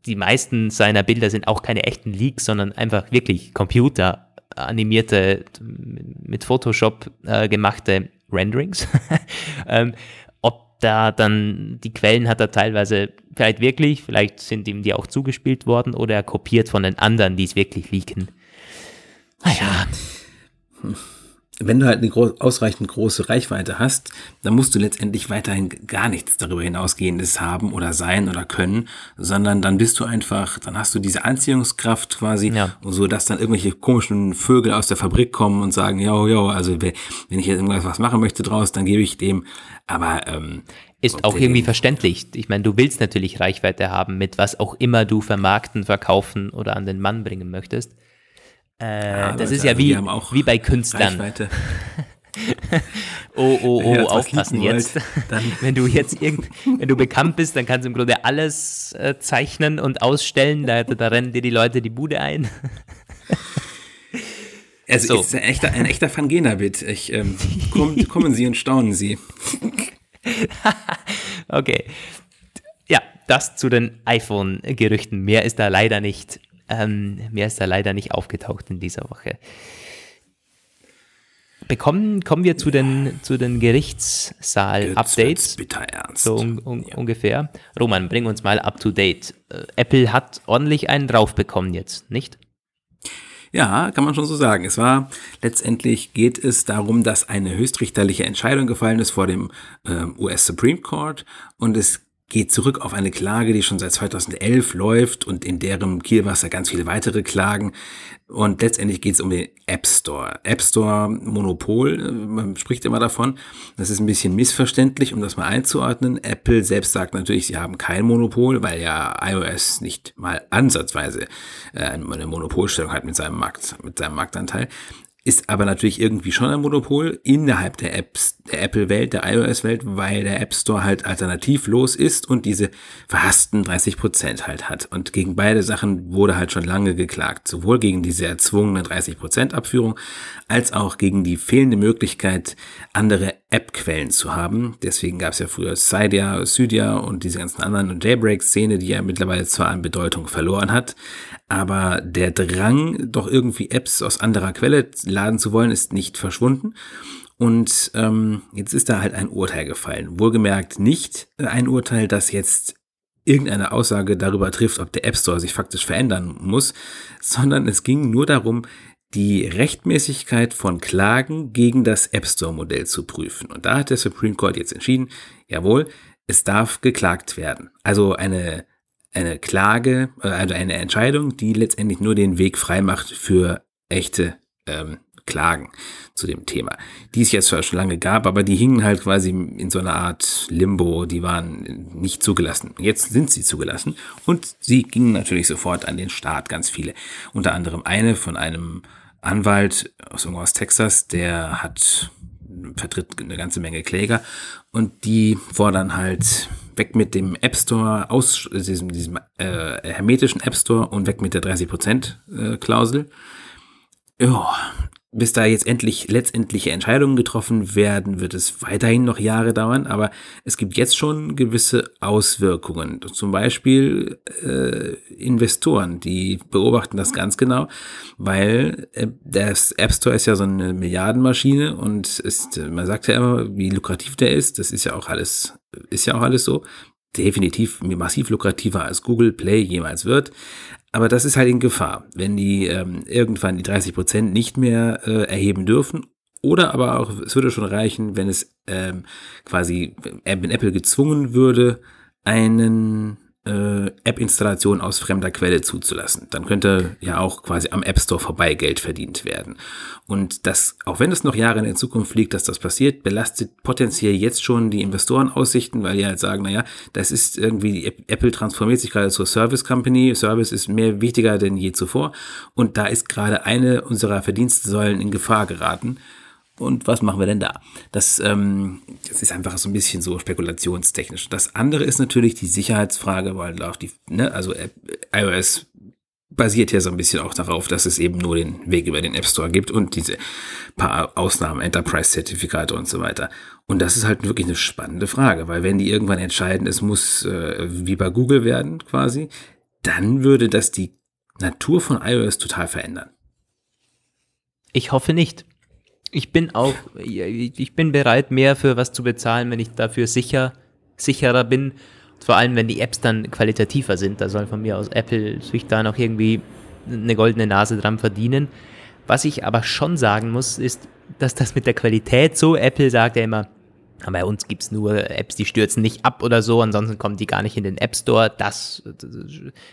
Die meisten seiner Bilder sind auch keine echten Leaks, sondern einfach wirklich Computer animierte, mit Photoshop äh, gemachte Renderings. <laughs> ähm, ob da dann die Quellen hat er teilweise vielleicht wirklich, vielleicht sind ihm die auch zugespielt worden oder er kopiert von den anderen, die es wirklich leaken. Naja. Hm wenn du halt eine gro ausreichend große Reichweite hast, dann musst du letztendlich weiterhin gar nichts darüber hinausgehendes haben oder sein oder können, sondern dann bist du einfach, dann hast du diese Anziehungskraft quasi, ja. so dass dann irgendwelche komischen Vögel aus der Fabrik kommen und sagen, ja, ja, also wenn ich jetzt irgendwas was machen möchte draus, dann gebe ich dem, aber ähm, ist auch irgendwie verständlich. Ich meine, du willst natürlich Reichweite haben mit was auch immer du vermarkten, verkaufen oder an den Mann bringen möchtest. Äh, das ist ja wie, wie bei Künstlern. <laughs> oh, oh, oh, aufpassen jetzt. Wollt, <laughs> wenn du jetzt irgend, wenn du bekannt bist, dann kannst du im Grunde alles äh, zeichnen und ausstellen. Da, da rennen dir die Leute die Bude ein. <laughs> Also so. ist ein echter, ein echter Fangena-Bit. Ich, ähm, komm, kommen Sie und staunen Sie. okay. Ja, das zu den iPhone-Gerüchten. Mehr ist da leider nicht. Ähm, mehr ist da leider nicht aufgetaucht in dieser Woche. Bekommen, kommen wir zu den, zu den Gerichtssaal-Updates. bitter ernst. So un, un, ja. ungefähr. Roman, bring uns mal up to date. Äh, Apple hat ordentlich einen drauf bekommen jetzt, nicht? Ja, kann man schon so sagen. Es war letztendlich geht es darum, dass eine höchstrichterliche Entscheidung gefallen ist vor dem ähm, US Supreme Court und es geht zurück auf eine Klage, die schon seit 2011 läuft und in deren Kielwasser ganz viele weitere Klagen. Und letztendlich geht es um den App Store. App Store Monopol, äh, man spricht immer davon. Das ist ein bisschen missverständlich, um das mal einzuordnen. Apple selbst sagt natürlich, sie haben kein Monopol, weil ja iOS nicht mal ansatzweise äh, eine Monopolstellung hat mit seinem Markt, mit seinem Marktanteil ist aber natürlich irgendwie schon ein Monopol innerhalb der Apps, der Apple-Welt, der iOS-Welt, weil der App Store halt alternativlos ist und diese verhassten 30 Prozent halt hat. Und gegen beide Sachen wurde halt schon lange geklagt. Sowohl gegen diese erzwungene 30 Prozent Abführung als auch gegen die fehlende Möglichkeit, andere App-Quellen zu haben. Deswegen gab es ja früher Cydia, Cydia und diese ganzen anderen und Jailbreak-Szene, die ja mittlerweile zwar an Bedeutung verloren hat, aber der Drang, doch irgendwie Apps aus anderer Quelle laden zu wollen, ist nicht verschwunden. Und ähm, jetzt ist da halt ein Urteil gefallen. Wohlgemerkt nicht ein Urteil, das jetzt irgendeine Aussage darüber trifft, ob der App Store sich faktisch verändern muss, sondern es ging nur darum, die Rechtmäßigkeit von Klagen gegen das App Store Modell zu prüfen. Und da hat der Supreme Court jetzt entschieden, jawohl, es darf geklagt werden. Also eine eine Klage, äh, also eine Entscheidung, die letztendlich nur den Weg frei macht für echte ähm, Klagen zu dem Thema, die es jetzt zwar schon lange gab, aber die hingen halt quasi in so einer Art Limbo, die waren nicht zugelassen. Jetzt sind sie zugelassen und sie gingen natürlich sofort an den Staat, ganz viele. Unter anderem eine von einem Anwalt aus, aus Texas, der hat vertritt eine ganze Menge Kläger und die fordern halt weg mit dem App Store, aus diesem, diesem äh, hermetischen App Store und weg mit der 30% äh, Klausel. Ja, bis da jetzt endlich letztendliche Entscheidungen getroffen werden, wird es weiterhin noch Jahre dauern, aber es gibt jetzt schon gewisse Auswirkungen. Zum Beispiel äh, Investoren, die beobachten das ganz genau, weil äh, das App Store ist ja so eine Milliardenmaschine und ist, man sagt ja immer, wie lukrativ der ist. Das ist ja auch alles, ist ja auch alles so definitiv massiv lukrativer als Google Play jemals wird. Aber das ist halt in Gefahr, wenn die ähm, irgendwann die 30 Prozent nicht mehr äh, erheben dürfen. Oder aber auch, es würde schon reichen, wenn es ähm, quasi, wenn Apple gezwungen würde, einen äh, App-Installation aus fremder Quelle zuzulassen. Dann könnte ja auch quasi am App Store vorbei Geld verdient werden. Und das, auch wenn es noch Jahre in der Zukunft liegt, dass das passiert, belastet potenziell jetzt schon die Investorenaussichten, weil die halt sagen, naja, das ist irgendwie, Apple transformiert sich gerade zur Service Company. Service ist mehr wichtiger denn je zuvor. Und da ist gerade eine unserer Verdienstsäulen in Gefahr geraten. Und was machen wir denn da? Das, ähm, das ist einfach so ein bisschen so spekulationstechnisch. Das andere ist natürlich die Sicherheitsfrage, weil auch die, ne, also iOS basiert ja so ein bisschen auch darauf, dass es eben nur den Weg über den App Store gibt und diese paar Ausnahmen, Enterprise-Zertifikate und so weiter. Und das ist halt wirklich eine spannende Frage, weil wenn die irgendwann entscheiden, es muss äh, wie bei Google werden quasi, dann würde das die Natur von iOS total verändern. Ich hoffe nicht ich bin auch, ich bin bereit, mehr für was zu bezahlen, wenn ich dafür sicher, sicherer bin. Vor allem, wenn die Apps dann qualitativer sind. Da soll von mir aus Apple sich da noch irgendwie eine goldene Nase dran verdienen. Was ich aber schon sagen muss, ist, dass das mit der Qualität so, Apple sagt ja immer, bei uns gibt es nur Apps, die stürzen nicht ab oder so, ansonsten kommen die gar nicht in den App Store. Das,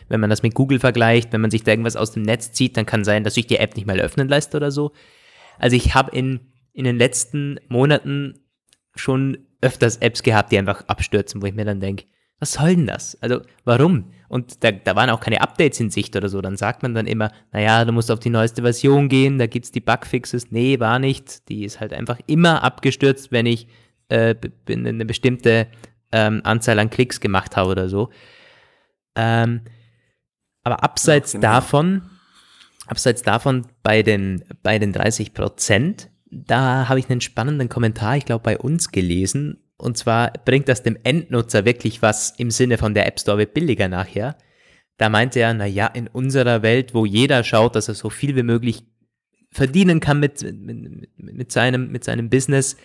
wenn man das mit Google vergleicht, wenn man sich da irgendwas aus dem Netz zieht, dann kann sein, dass sich die App nicht mal öffnen lässt oder so. Also ich habe in, in den letzten Monaten schon öfters Apps gehabt, die einfach abstürzen, wo ich mir dann denke, was soll denn das? Also warum? Und da, da waren auch keine Updates in Sicht oder so. Dann sagt man dann immer, naja, du musst auf die neueste Version gehen, da gibt es die Bugfixes. Nee, war nicht. Die ist halt einfach immer abgestürzt, wenn ich äh, eine bestimmte ähm, Anzahl an Klicks gemacht habe oder so. Ähm, aber abseits ja, genau. davon Abseits davon bei den, bei den 30 Prozent, da habe ich einen spannenden Kommentar, ich glaube, bei uns gelesen. Und zwar bringt das dem Endnutzer wirklich was im Sinne von der App Store wird billiger nachher. Da meinte er, na ja, in unserer Welt, wo jeder schaut, dass er so viel wie möglich verdienen kann mit, mit, mit, seinem, mit seinem Business,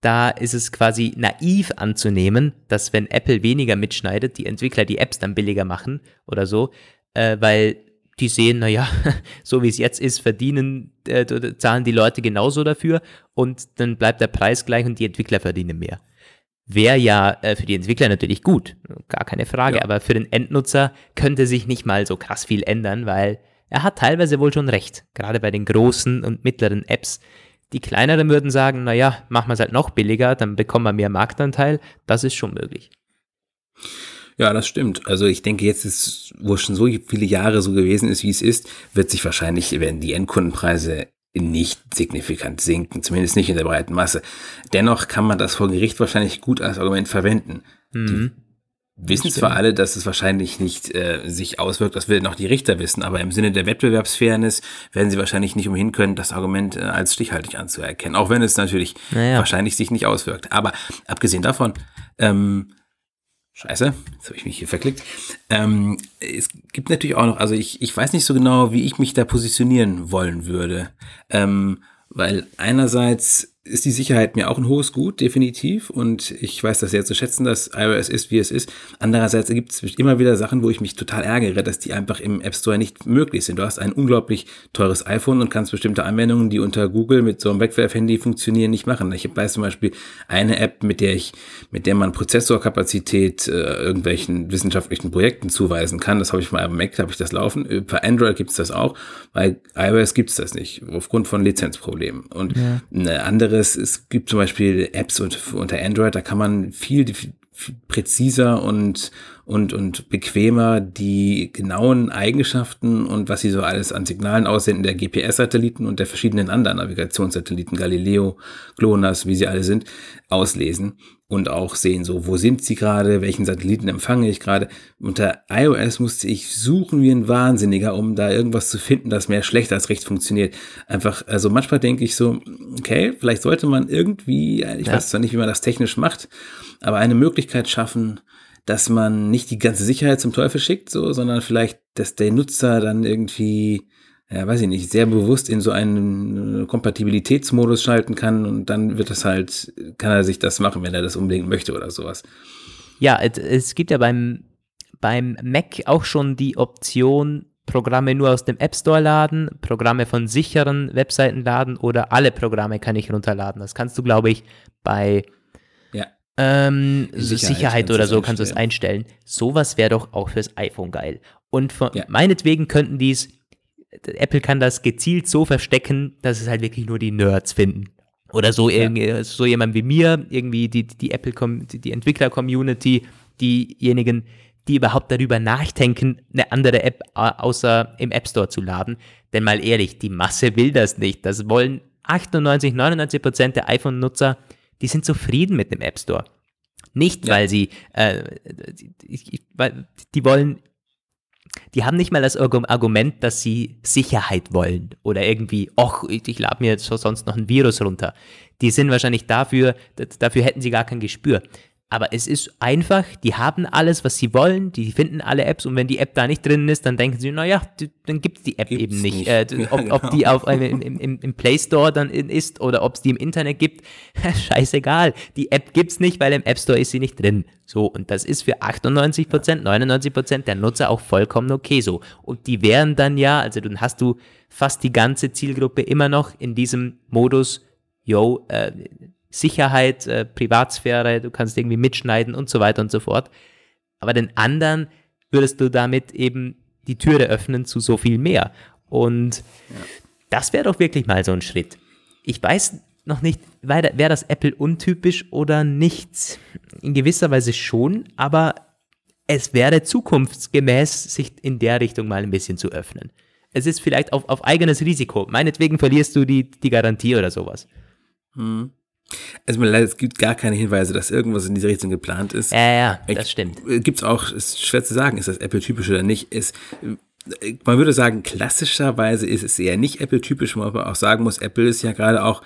da ist es quasi naiv anzunehmen, dass wenn Apple weniger mitschneidet, die Entwickler die Apps dann billiger machen oder so, äh, weil die sehen, naja, <laughs> so wie es jetzt ist, verdienen, äh, zahlen die Leute genauso dafür und dann bleibt der Preis gleich und die Entwickler verdienen mehr. wäre ja äh, für die Entwickler natürlich gut, gar keine Frage, ja. aber für den Endnutzer könnte sich nicht mal so krass viel ändern, weil er hat teilweise wohl schon recht, gerade bei den großen und mittleren Apps. Die kleineren würden sagen, naja, machen wir es halt noch billiger, dann bekommen wir mehr Marktanteil. Das ist schon möglich. Ja, das stimmt. Also ich denke, jetzt ist, wo es schon so viele Jahre so gewesen ist, wie es ist, wird sich wahrscheinlich, werden die Endkundenpreise nicht signifikant sinken, zumindest nicht in der breiten Masse. Dennoch kann man das vor Gericht wahrscheinlich gut als Argument verwenden. Mhm. Wissen zwar alle, dass es wahrscheinlich nicht äh, sich auswirkt, das werden auch die Richter wissen, aber im Sinne der Wettbewerbsfairness werden sie wahrscheinlich nicht umhin können, das Argument äh, als stichhaltig anzuerkennen, auch wenn es natürlich naja. wahrscheinlich sich nicht auswirkt. Aber abgesehen davon, ähm, Scheiße, jetzt habe ich mich hier verklickt. Ähm, es gibt natürlich auch noch, also ich, ich weiß nicht so genau, wie ich mich da positionieren wollen würde. Ähm, weil einerseits ist die Sicherheit mir auch ein hohes Gut, definitiv. Und ich weiß das sehr zu schätzen, dass iOS ist, wie es ist. Andererseits gibt es immer wieder Sachen, wo ich mich total ärgere, dass die einfach im App Store nicht möglich sind. Du hast ein unglaublich teures iPhone und kannst bestimmte Anwendungen, die unter Google mit so einem Wegwerf-Handy funktionieren, nicht machen. Ich weiß zum Beispiel eine App, mit der ich, mit der man Prozessorkapazität äh, irgendwelchen wissenschaftlichen Projekten zuweisen kann. Das habe ich mal am Mac, habe ich das laufen. Bei Android gibt es das auch. Bei iOS gibt es das nicht, aufgrund von Lizenzproblemen. Und ja. eine andere anderes. Es gibt zum Beispiel Apps unter Android, da kann man viel, viel präziser und, und, und bequemer die genauen Eigenschaften und was sie so alles an Signalen aussenden der GPS-Satelliten und der verschiedenen anderen Navigationssatelliten, Galileo, GLONASS, wie sie alle sind, auslesen und auch sehen, so, wo sind sie gerade, welchen Satelliten empfange ich gerade. Unter iOS musste ich suchen wie ein Wahnsinniger, um da irgendwas zu finden, das mehr schlecht als recht funktioniert. Einfach, also manchmal denke ich so, okay, vielleicht sollte man irgendwie, ich ja. weiß zwar nicht, wie man das technisch macht, aber eine Möglichkeit schaffen, dass man nicht die ganze Sicherheit zum Teufel schickt, so, sondern vielleicht, dass der Nutzer dann irgendwie ja, weiß ich nicht, sehr bewusst in so einen Kompatibilitätsmodus schalten kann und dann wird es halt, kann er sich das machen, wenn er das unbedingt möchte oder sowas. Ja, es gibt ja beim, beim Mac auch schon die Option, Programme nur aus dem App Store laden, Programme von sicheren Webseiten laden oder alle Programme kann ich runterladen. Das kannst du, glaube ich, bei. Ähm, Sicherheit, Sicherheit oder so kannst du es einstellen. Sowas wäre doch auch fürs iPhone geil. Und von, ja. meinetwegen könnten die es Apple kann das gezielt so verstecken, dass es halt wirklich nur die Nerds finden. Oder so, ja. so jemand wie mir, irgendwie die, die Apple, die Entwickler-Community, diejenigen, die überhaupt darüber nachdenken, eine andere App außer im App Store zu laden. Denn mal ehrlich, die Masse will das nicht. Das wollen 98, 99 Prozent der iPhone-Nutzer, die sind zufrieden mit dem App Store. Nicht, ja. weil sie, äh, die, die wollen die haben nicht mal das Argument, dass sie Sicherheit wollen oder irgendwie, ach, ich lade mir jetzt sonst noch ein Virus runter. Die sind wahrscheinlich dafür, dafür hätten sie gar kein Gespür. Aber es ist einfach, die haben alles, was sie wollen, die finden alle Apps und wenn die App da nicht drin ist, dann denken sie, naja, dann gibt es die App gibt's eben nicht. nicht. Äh, <laughs> ob, genau. ob, die auf, äh, im, im, im, Play Store dann ist oder ob es die im Internet gibt, <laughs> scheißegal. Die App gibt's nicht, weil im App Store ist sie nicht drin. So, und das ist für 98%, 99% der Nutzer auch vollkommen okay so. Und die wären dann ja, also dann hast du fast die ganze Zielgruppe immer noch in diesem Modus, yo, äh, Sicherheit, äh, Privatsphäre, du kannst irgendwie mitschneiden und so weiter und so fort. Aber den anderen würdest du damit eben die Türe öffnen zu so viel mehr. Und ja. das wäre doch wirklich mal so ein Schritt. Ich weiß noch nicht, wäre das Apple untypisch oder nicht. In gewisser Weise schon, aber es wäre zukunftsgemäß, sich in der Richtung mal ein bisschen zu öffnen. Es ist vielleicht auf, auf eigenes Risiko. Meinetwegen verlierst du die, die Garantie oder sowas. Hm. Also es gibt gar keine Hinweise, dass irgendwas in diese Richtung geplant ist. Ja, ja, das stimmt. Äh, gibt es auch, ist schwer zu sagen, ist das Apple-typisch oder nicht. Ist, man würde sagen, klassischerweise ist es eher nicht Apple-typisch, wo man auch sagen muss, Apple ist ja gerade auch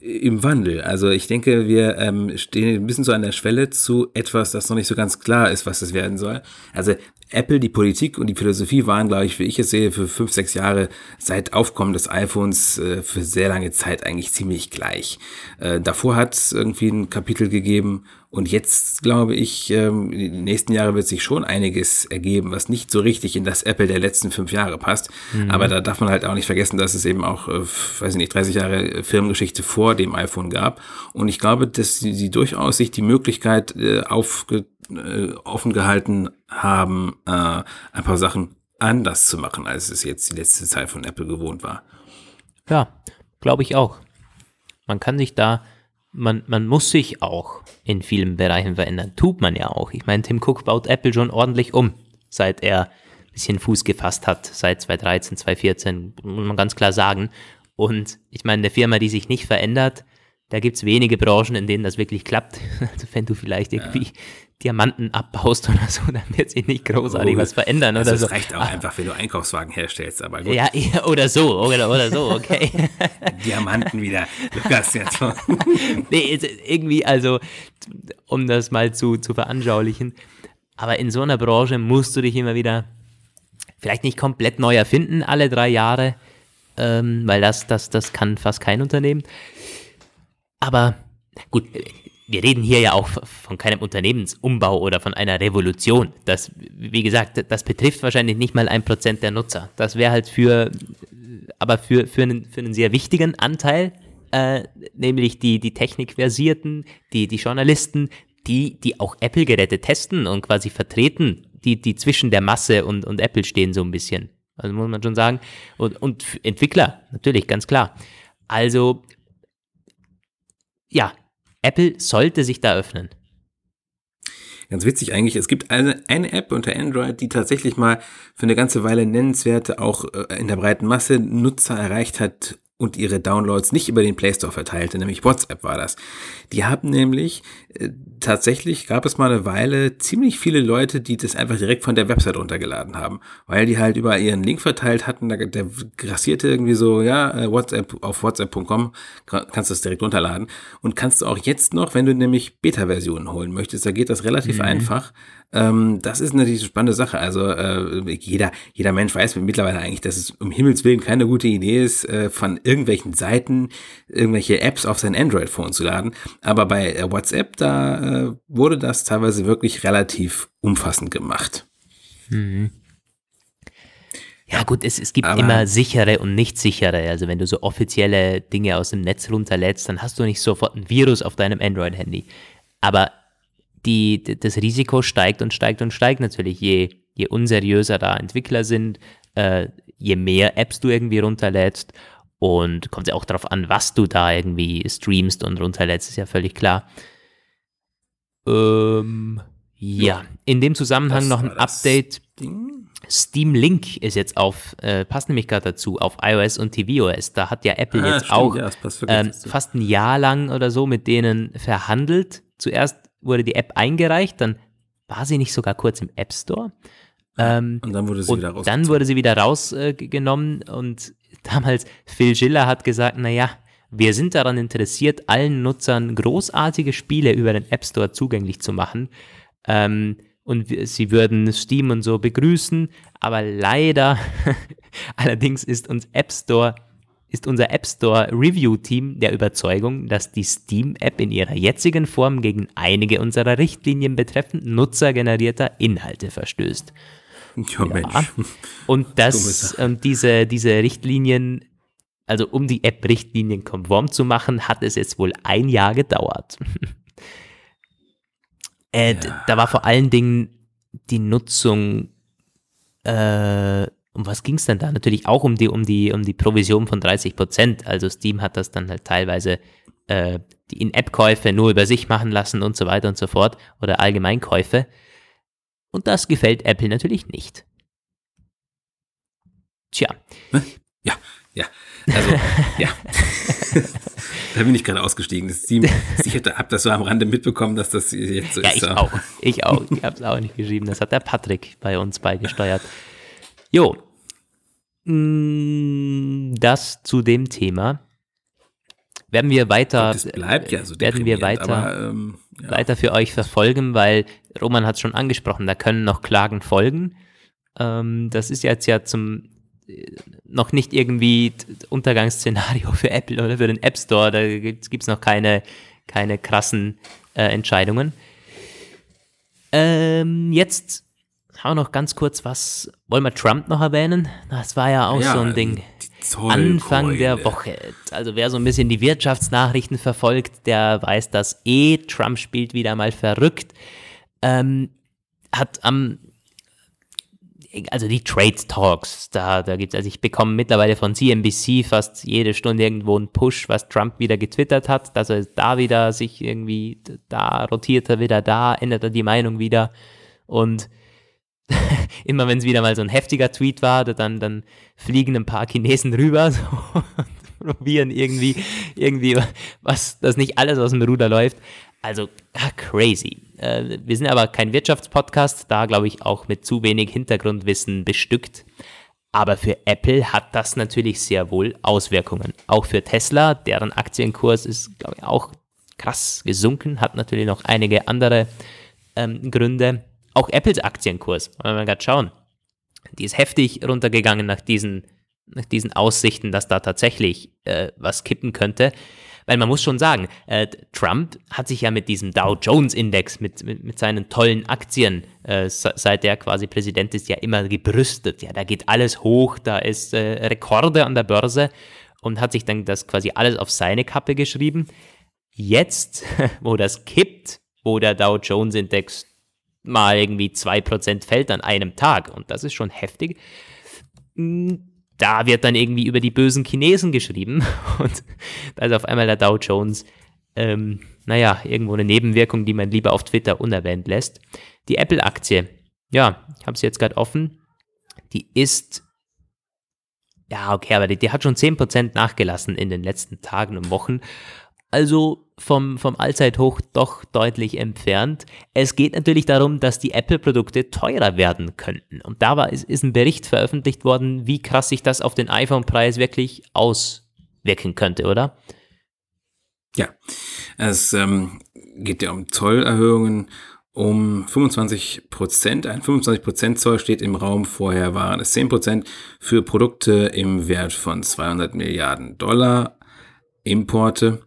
im Wandel. Also ich denke, wir ähm, stehen ein bisschen so an der Schwelle zu etwas, das noch nicht so ganz klar ist, was das werden soll. Also Apple, die Politik und die Philosophie waren, glaube ich, wie ich es sehe, für fünf, sechs Jahre seit Aufkommen des iPhones äh, für sehr lange Zeit eigentlich ziemlich gleich. Äh, davor hat es irgendwie ein Kapitel gegeben und jetzt glaube ich, ähm, in den nächsten Jahren wird sich schon einiges ergeben, was nicht so richtig in das Apple der letzten fünf Jahre passt. Mhm. Aber da darf man halt auch nicht vergessen, dass es eben auch, äh, weiß ich nicht, 30 Jahre Firmengeschichte vor dem iPhone gab. Und ich glaube, dass sie, sie durchaus sich die Möglichkeit äh, aufge, äh, offen gehalten haben, äh, ein paar Sachen anders zu machen, als es jetzt die letzte Zeit von Apple gewohnt war. Ja, glaube ich auch. Man kann sich da man, man muss sich auch in vielen Bereichen verändern. Tut man ja auch. Ich meine, Tim Cook baut Apple schon ordentlich um, seit er ein bisschen Fuß gefasst hat, seit 2013, 2014, muss man ganz klar sagen. Und ich meine, eine Firma, die sich nicht verändert, da gibt es wenige Branchen, in denen das wirklich klappt. <laughs> Also wenn du vielleicht irgendwie ja. Diamanten abbaust <laughs> oder so, dann wird sich nicht großartig oh, was verändern also oder das so. Das reicht auch ah. einfach, wenn du Einkaufswagen herstellst, aber gut. Ja, oder so, oder, oder so, okay. <laughs> Diamanten wieder, Lukas jetzt. <laughs> Nee, irgendwie, also, um das mal zu, zu veranschaulichen, aber in so einer Branche musst du dich immer wieder vielleicht nicht komplett neu erfinden, alle drei Jahre, ähm, weil das, das, das kann fast kein Unternehmen. Aber gut, wir reden hier ja auch von keinem Unternehmensumbau oder von einer Revolution. Das, wie gesagt, das betrifft wahrscheinlich nicht mal ein Prozent der Nutzer. Das wäre halt für, aber für, für, einen, für einen sehr wichtigen Anteil, äh, nämlich die, die Technikversierten, die, die Journalisten, die, die auch Apple-Geräte testen und quasi vertreten, die, die zwischen der Masse und, und Apple stehen so ein bisschen. Also muss man schon sagen. Und, und Entwickler, natürlich, ganz klar. Also, ja, Apple sollte sich da öffnen. Ganz witzig eigentlich, es gibt eine, eine App unter Android, die tatsächlich mal für eine ganze Weile nennenswerte, auch äh, in der breiten Masse Nutzer erreicht hat und ihre Downloads nicht über den Play Store verteilte, nämlich WhatsApp war das. Die haben nämlich tatsächlich gab es mal eine Weile ziemlich viele Leute, die das einfach direkt von der Website runtergeladen haben, weil die halt über ihren Link verteilt hatten, da, der grassierte irgendwie so, ja, äh, WhatsApp auf whatsapp.com kannst du das direkt runterladen und kannst du auch jetzt noch, wenn du nämlich Beta-Versionen holen möchtest, da geht das relativ mhm. einfach, ähm, das ist natürlich eine spannende Sache. Also äh, jeder, jeder Mensch weiß mittlerweile eigentlich, dass es um Himmels Willen keine gute Idee ist, äh, von irgendwelchen Seiten irgendwelche Apps auf sein Android-Phone zu laden. Aber bei äh, WhatsApp, da äh, wurde das teilweise wirklich relativ umfassend gemacht. Mhm. Ja gut, es, es gibt Aber immer sichere und nicht sichere. Also wenn du so offizielle Dinge aus dem Netz runterlädst, dann hast du nicht sofort ein Virus auf deinem Android-Handy. Aber die, das Risiko steigt und steigt und steigt natürlich, je, je unseriöser da Entwickler sind, äh, je mehr Apps du irgendwie runterlädst und kommt ja auch darauf an, was du da irgendwie streamst und runterlädst, ist ja völlig klar. Ähm, ja, in dem Zusammenhang noch ein Update. Ding? Steam Link ist jetzt auf, äh, passt nämlich gerade dazu, auf iOS und tvOS. Da hat ja Apple ah, jetzt stimmt, auch ja, ähm, fast ein Jahr lang oder so mit denen verhandelt. Zuerst wurde die App eingereicht, dann war sie nicht sogar kurz im App Store. Ähm, und dann wurde sie wieder rausgenommen. Dann wurde sie wieder rausgenommen äh, und <laughs> damals Phil Schiller hat gesagt, naja, wir sind daran interessiert, allen Nutzern großartige Spiele über den App Store zugänglich zu machen. Ähm, und sie würden Steam und so begrüßen, aber leider, <laughs> allerdings ist uns App Store ist unser App Store Review Team der Überzeugung, dass die Steam App in ihrer jetzigen Form gegen einige unserer Richtlinien betreffend nutzergenerierter Inhalte verstößt. Ja, Mensch. Und <laughs> das, und diese, diese Richtlinien, also um die App-Richtlinien konform zu machen, hat es jetzt wohl ein Jahr gedauert. <laughs> äh, ja. Da war vor allen Dingen die Nutzung äh, um was ging es denn da? Natürlich auch um die, um die, um die Provision von 30 Prozent. Also Steam hat das dann halt teilweise äh, die In-App-Käufe nur über sich machen lassen und so weiter und so fort oder Allgemeinkäufe. Und das gefällt Apple natürlich nicht. Tja. Ja, ja. Also, ja. <laughs> da bin ich gerade ausgestiegen. Das Team, ich habe das so am Rande mitbekommen, dass das jetzt so ja, ist. Ja, ich auch. Ich auch. Ich habe es auch nicht geschrieben. Das hat der Patrick bei uns beigesteuert. Jo. Mm, das zu dem Thema. Werden wir weiter. Das bleibt ja so Werden wir weiter. Aber, ähm, ja. weiter für euch verfolgen, weil Roman hat es schon angesprochen, da können noch Klagen folgen. Ähm, das ist jetzt ja zum noch nicht irgendwie Untergangsszenario für Apple oder für den App Store. Da gibt es noch keine, keine krassen äh, Entscheidungen. Ähm, jetzt auch noch ganz kurz was. Wollen wir Trump noch erwähnen? Das war ja auch ja, so ein Ding. Anfang der Woche. Also wer so ein bisschen die Wirtschaftsnachrichten verfolgt, der weiß das eh. Trump spielt wieder mal verrückt. Ähm, hat am also die Trade Talks, da, da gibt's, also ich bekomme mittlerweile von CNBC fast jede Stunde irgendwo einen Push, was Trump wieder getwittert hat, dass er da wieder sich irgendwie, da rotiert er wieder, da ändert er die Meinung wieder und <laughs> immer wenn es wieder mal so ein heftiger Tweet war, dann, dann fliegen ein paar Chinesen rüber <laughs> so, und probieren irgendwie, irgendwie was, dass nicht alles aus dem Ruder läuft. Also ah, crazy. Äh, wir sind aber kein Wirtschaftspodcast, da glaube ich auch mit zu wenig Hintergrundwissen bestückt. Aber für Apple hat das natürlich sehr wohl Auswirkungen. Auch für Tesla, deren Aktienkurs ist, glaube ich, auch krass gesunken, hat natürlich noch einige andere ähm, Gründe. Auch Apples Aktienkurs, wollen wir mal gerade schauen. Die ist heftig runtergegangen nach diesen, nach diesen Aussichten, dass da tatsächlich äh, was kippen könnte. Weil man muss schon sagen, äh, Trump hat sich ja mit diesem Dow Jones Index, mit, mit, mit seinen tollen Aktien, äh, seit er quasi Präsident ist, ja immer gebrüstet. Ja, da geht alles hoch, da ist äh, Rekorde an der Börse und hat sich dann das quasi alles auf seine Kappe geschrieben. Jetzt, <laughs> wo das kippt, wo der Dow Jones Index mal irgendwie 2% fällt an einem Tag, und das ist schon heftig, da wird dann irgendwie über die bösen Chinesen geschrieben. <laughs> Und da ist auf einmal der Dow Jones, ähm, naja, irgendwo eine Nebenwirkung, die man lieber auf Twitter unerwähnt lässt. Die Apple-Aktie, ja, ich habe sie jetzt gerade offen, die ist, ja, okay, aber die, die hat schon 10% nachgelassen in den letzten Tagen und Wochen also vom, vom Allzeithoch doch deutlich entfernt. Es geht natürlich darum, dass die Apple-Produkte teurer werden könnten. Und da war, ist, ist ein Bericht veröffentlicht worden, wie krass sich das auf den iPhone-Preis wirklich auswirken könnte, oder? Ja, es ähm, geht ja um Zollerhöhungen um 25 Prozent. Ein 25 Prozent Zoll steht im Raum. Vorher waren es 10 Prozent für Produkte im Wert von 200 Milliarden Dollar. Importe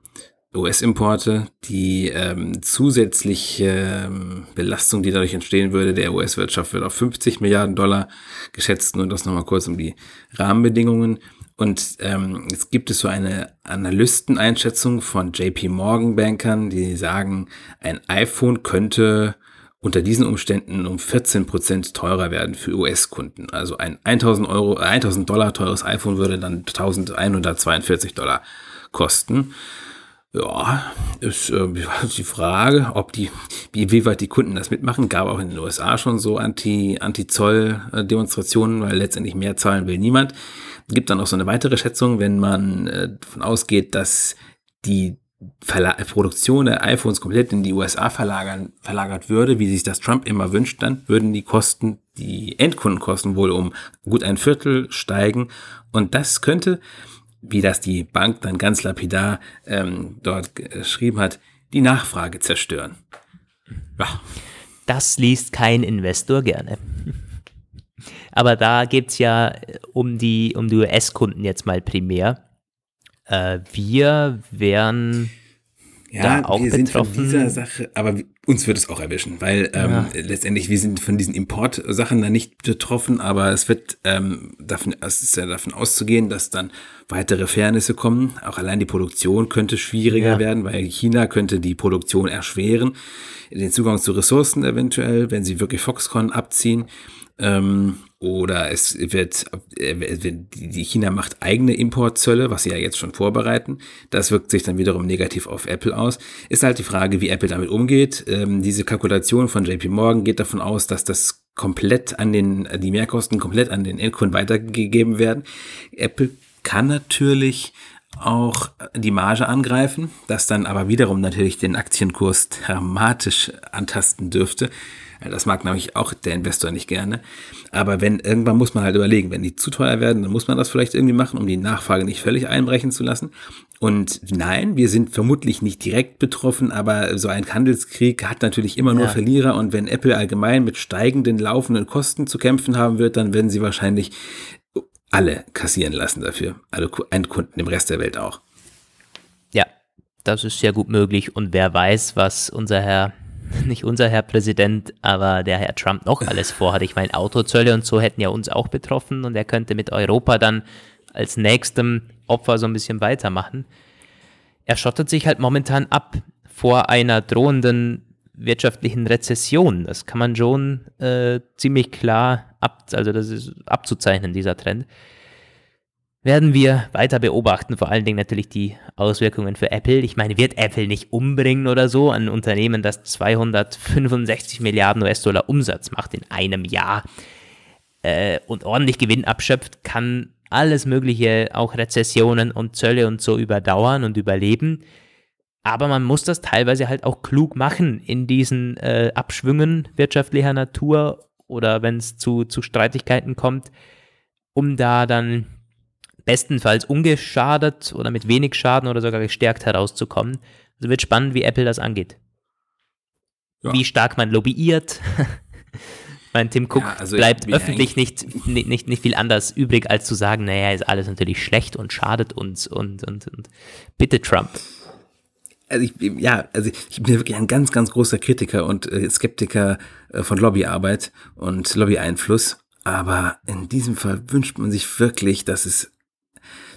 US-Importe, die ähm, zusätzliche ähm, Belastung, die dadurch entstehen würde, der US-Wirtschaft wird auf 50 Milliarden Dollar geschätzt. Nur das nochmal kurz um die Rahmenbedingungen. Und ähm, jetzt gibt es so eine Analysteneinschätzung von JP Morgan Bankern, die sagen, ein iPhone könnte unter diesen Umständen um 14 Prozent teurer werden für US-Kunden. Also ein 1000 Euro, 1000 Dollar teures iPhone würde dann 1142 Dollar kosten. Ja, ist äh, <laughs> die Frage, ob die, wie, weit die Kunden das mitmachen. Gab auch in den USA schon so Anti, Anti-Zoll-Demonstrationen, weil letztendlich mehr zahlen will niemand. Gibt dann auch so eine weitere Schätzung, wenn man äh, davon ausgeht, dass die Verla Produktion der iPhones komplett in die USA verlagern, verlagert würde, wie sich das Trump immer wünscht, dann würden die Kosten, die Endkundenkosten wohl um gut ein Viertel steigen. Und das könnte wie das die Bank dann ganz lapidar ähm, dort geschrieben hat, die Nachfrage zerstören. Ja. Das liest kein Investor gerne. Aber da geht es ja um die, um die US-Kunden jetzt mal primär. Äh, wir wären ja, da auch wir betroffen. sind von dieser Sache, aber uns wird es auch erwischen, weil ähm, ja. letztendlich wir sind von diesen Importsachen da nicht betroffen, aber es wird ähm, davon, es ist ja davon auszugehen, dass dann weitere Fairnisse kommen. Auch allein die Produktion könnte schwieriger ja. werden, weil China könnte die Produktion erschweren, den Zugang zu Ressourcen eventuell, wenn sie wirklich Foxconn abziehen. Ähm, oder es wird, äh, die China macht eigene Importzölle, was sie ja jetzt schon vorbereiten. Das wirkt sich dann wiederum negativ auf Apple aus. Ist halt die Frage, wie Apple damit umgeht. Ähm, diese Kalkulation von JP Morgan geht davon aus, dass das komplett an den, die Mehrkosten komplett an den Endkunden weitergegeben werden. Apple kann natürlich auch die Marge angreifen, das dann aber wiederum natürlich den Aktienkurs dramatisch antasten dürfte. Das mag nämlich auch der Investor nicht gerne. Aber wenn, irgendwann muss man halt überlegen, wenn die zu teuer werden, dann muss man das vielleicht irgendwie machen, um die Nachfrage nicht völlig einbrechen zu lassen. Und nein, wir sind vermutlich nicht direkt betroffen, aber so ein Handelskrieg hat natürlich immer nur ja. Verlierer. Und wenn Apple allgemein mit steigenden laufenden Kosten zu kämpfen haben wird, dann werden sie wahrscheinlich alle kassieren lassen dafür. Alle Endkunden im Rest der Welt auch. Ja, das ist sehr gut möglich. Und wer weiß, was unser Herr, <laughs> nicht unser Herr Präsident, aber der Herr Trump noch alles vorhat. Ich meine, Autozölle und so hätten ja uns auch betroffen und er könnte mit Europa dann als nächstem Opfer so ein bisschen weitermachen. Er schottet sich halt momentan ab vor einer drohenden wirtschaftlichen Rezession. Das kann man schon äh, ziemlich klar ab, also das ist abzuzeichnen, dieser Trend. Werden wir weiter beobachten, vor allen Dingen natürlich die Auswirkungen für Apple. Ich meine, wird Apple nicht umbringen oder so? Ein Unternehmen, das 265 Milliarden US-Dollar Umsatz macht in einem Jahr äh, und ordentlich Gewinn abschöpft, kann alles Mögliche, auch Rezessionen und Zölle und so überdauern und überleben. Aber man muss das teilweise halt auch klug machen in diesen äh, Abschwüngen wirtschaftlicher Natur oder wenn es zu, zu Streitigkeiten kommt, um da dann bestenfalls ungeschadet oder mit wenig Schaden oder sogar gestärkt herauszukommen. Also wird spannend, wie Apple das angeht. Ja. Wie stark man lobbyiert, <laughs> mein Tim Cook ja, also bleibt öffentlich nicht, nicht, nicht, nicht viel anders übrig, als zu sagen, naja, ist alles natürlich schlecht und schadet uns und, und, und bitte Trump. Also ich, ja, also ich bin wirklich ein ganz, ganz großer Kritiker und äh, Skeptiker äh, von Lobbyarbeit und Lobbyeinfluss. Aber in diesem Fall wünscht man sich wirklich, dass es,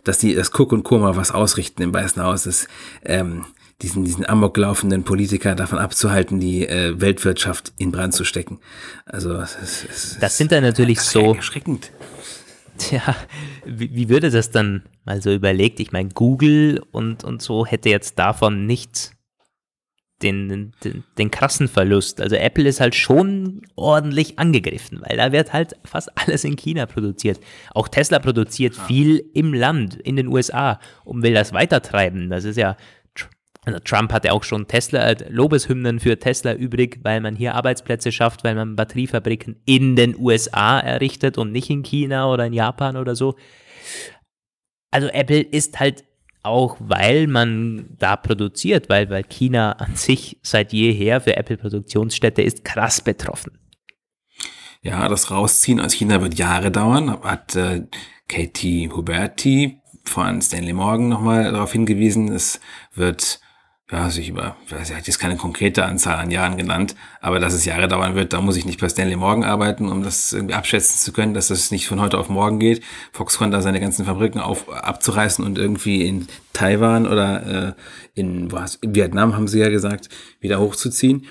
dass die, das Cook und Koma was ausrichten im Weißen Haus. Dass, ähm, diesen, diesen amok laufenden Politiker davon abzuhalten, die äh, Weltwirtschaft in Brand zu stecken. Also es, es, das sind dann natürlich so erschreckend. Tja, wie, wie würde das dann mal so überlegt? Ich meine, Google und, und so hätte jetzt davon nicht den, den, den krassen Verlust. Also Apple ist halt schon ordentlich angegriffen, weil da wird halt fast alles in China produziert. Auch Tesla produziert ja. viel im Land, in den USA und will das weitertreiben. Das ist ja also Trump hatte auch schon Tesla, äh, Lobeshymnen für Tesla übrig, weil man hier Arbeitsplätze schafft, weil man Batteriefabriken in den USA errichtet und nicht in China oder in Japan oder so. Also Apple ist halt auch, weil man da produziert, weil, weil China an sich seit jeher für Apple Produktionsstätte ist, krass betroffen. Ja, das Rausziehen aus China wird Jahre dauern, hat äh, Katie Huberti von Stanley Morgan nochmal darauf hingewiesen. Es wird ja, sich über, er hat jetzt keine konkrete Anzahl an Jahren genannt, aber dass es Jahre dauern wird, da muss ich nicht bei Stanley Morgan arbeiten, um das irgendwie abschätzen zu können, dass das nicht von heute auf morgen geht. Foxconn da seine ganzen Fabriken auf, abzureißen und irgendwie in Taiwan oder äh, in, was, in Vietnam, haben sie ja gesagt, wieder hochzuziehen.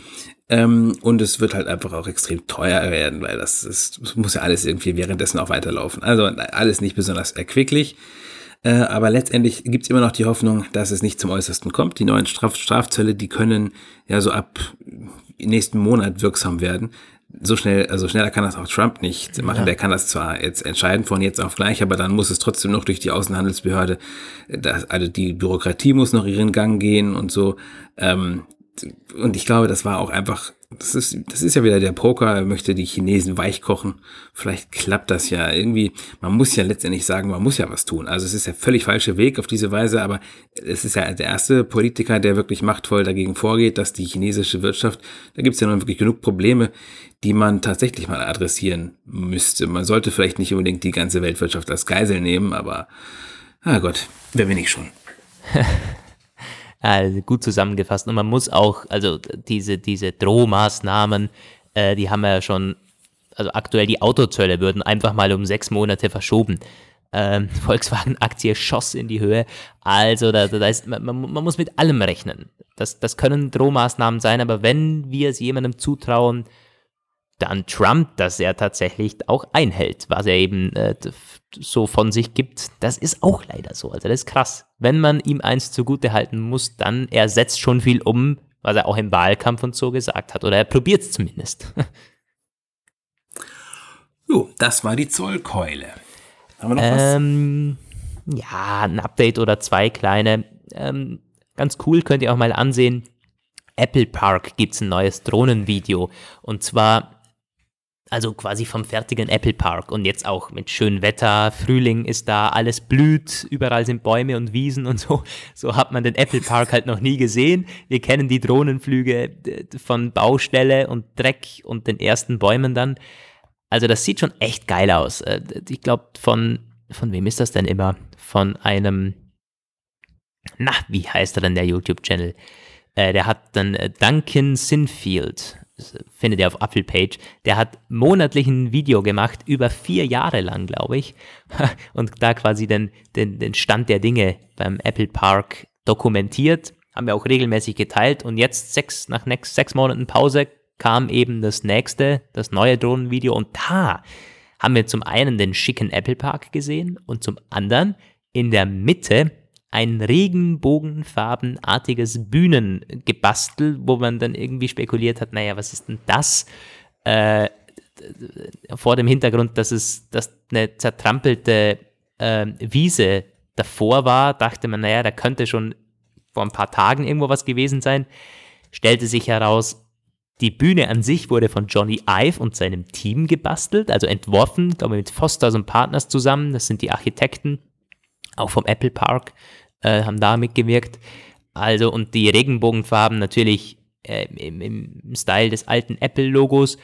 Ähm, und es wird halt einfach auch extrem teuer werden, weil das, ist, das muss ja alles irgendwie währenddessen auch weiterlaufen. Also alles nicht besonders erquicklich. Äh, aber letztendlich gibt es immer noch die Hoffnung, dass es nicht zum Äußersten kommt. Die neuen Straf Strafzölle, die können ja so ab nächsten Monat wirksam werden. So schnell, also schneller kann das auch Trump nicht machen. Ja. Der kann das zwar jetzt entscheiden von jetzt auf gleich, aber dann muss es trotzdem noch durch die Außenhandelsbehörde. Das, also die Bürokratie muss noch ihren Gang gehen und so. Ähm, und ich glaube, das war auch einfach das ist, das ist ja wieder der Poker, er möchte die Chinesen weich kochen. Vielleicht klappt das ja irgendwie. Man muss ja letztendlich sagen, man muss ja was tun. Also es ist der völlig falsche Weg auf diese Weise, aber es ist ja der erste Politiker, der wirklich machtvoll dagegen vorgeht, dass die chinesische Wirtschaft, da gibt es ja noch wirklich genug Probleme, die man tatsächlich mal adressieren müsste. Man sollte vielleicht nicht unbedingt die ganze Weltwirtschaft als Geisel nehmen, aber, ah Gott, wer bin ich schon? <laughs> Also gut zusammengefasst. Und man muss auch, also diese, diese Drohmaßnahmen, äh, die haben wir ja schon, also aktuell die Autozölle würden einfach mal um sechs Monate verschoben. Ähm, <laughs> Volkswagen-Aktie schoss in die Höhe. Also da, da ist, man, man muss mit allem rechnen. Das, das können Drohmaßnahmen sein, aber wenn wir es jemandem zutrauen, dann Trump, dass er tatsächlich auch einhält, was er eben äh, so von sich gibt, das ist auch leider so. Also das ist krass. Wenn man ihm eins zugute halten muss, dann er setzt schon viel um, was er auch im Wahlkampf und so gesagt hat. Oder er probiert es zumindest. <laughs> Jo, das war die Zollkeule. Haben wir noch ähm, was? Ja, ein Update oder zwei kleine. Ähm, ganz cool, könnt ihr auch mal ansehen. Apple Park gibt es ein neues Drohnenvideo. Und zwar also quasi vom fertigen Apple Park und jetzt auch mit schönem Wetter, Frühling ist da, alles blüht, überall sind Bäume und Wiesen und so. <laughs> So hat man den Apple Park halt noch nie gesehen. Wir kennen die Drohnenflüge von Baustelle und Dreck und den ersten Bäumen dann. Also das sieht schon echt geil aus. Äh, ich glaube, von, von wem ist das denn immer? Von einem, na, wie heißt er denn der YouTube-Channel? Äh, der hat dann äh, Duncan Sinfield findet ihr auf Apple Page, der hat monatlich ein Video gemacht, über vier Jahre lang, glaube ich, <laughs> und da quasi den, den, den Stand der Dinge beim Apple Park dokumentiert, haben wir auch regelmäßig geteilt. Und jetzt sechs, nach next, sechs Monaten Pause kam eben das nächste, das neue Drohnenvideo. Und da haben wir zum einen den schicken Apple Park gesehen und zum anderen in der Mitte ein regenbogenfarbenartiges Bühnengebastel, wo man dann irgendwie spekuliert hat, naja, was ist denn das? Äh, vor dem Hintergrund, dass es dass eine zertrampelte äh, Wiese davor war, dachte man, naja, da könnte schon vor ein paar Tagen irgendwo was gewesen sein. Stellte sich heraus, die Bühne an sich wurde von Johnny Ive und seinem Team gebastelt, also entworfen, glaube ich, mit Fosters und Partners zusammen. Das sind die Architekten, auch vom Apple Park äh, haben da mitgewirkt. Also, und die Regenbogenfarben natürlich äh, im, im Style des alten Apple-Logos.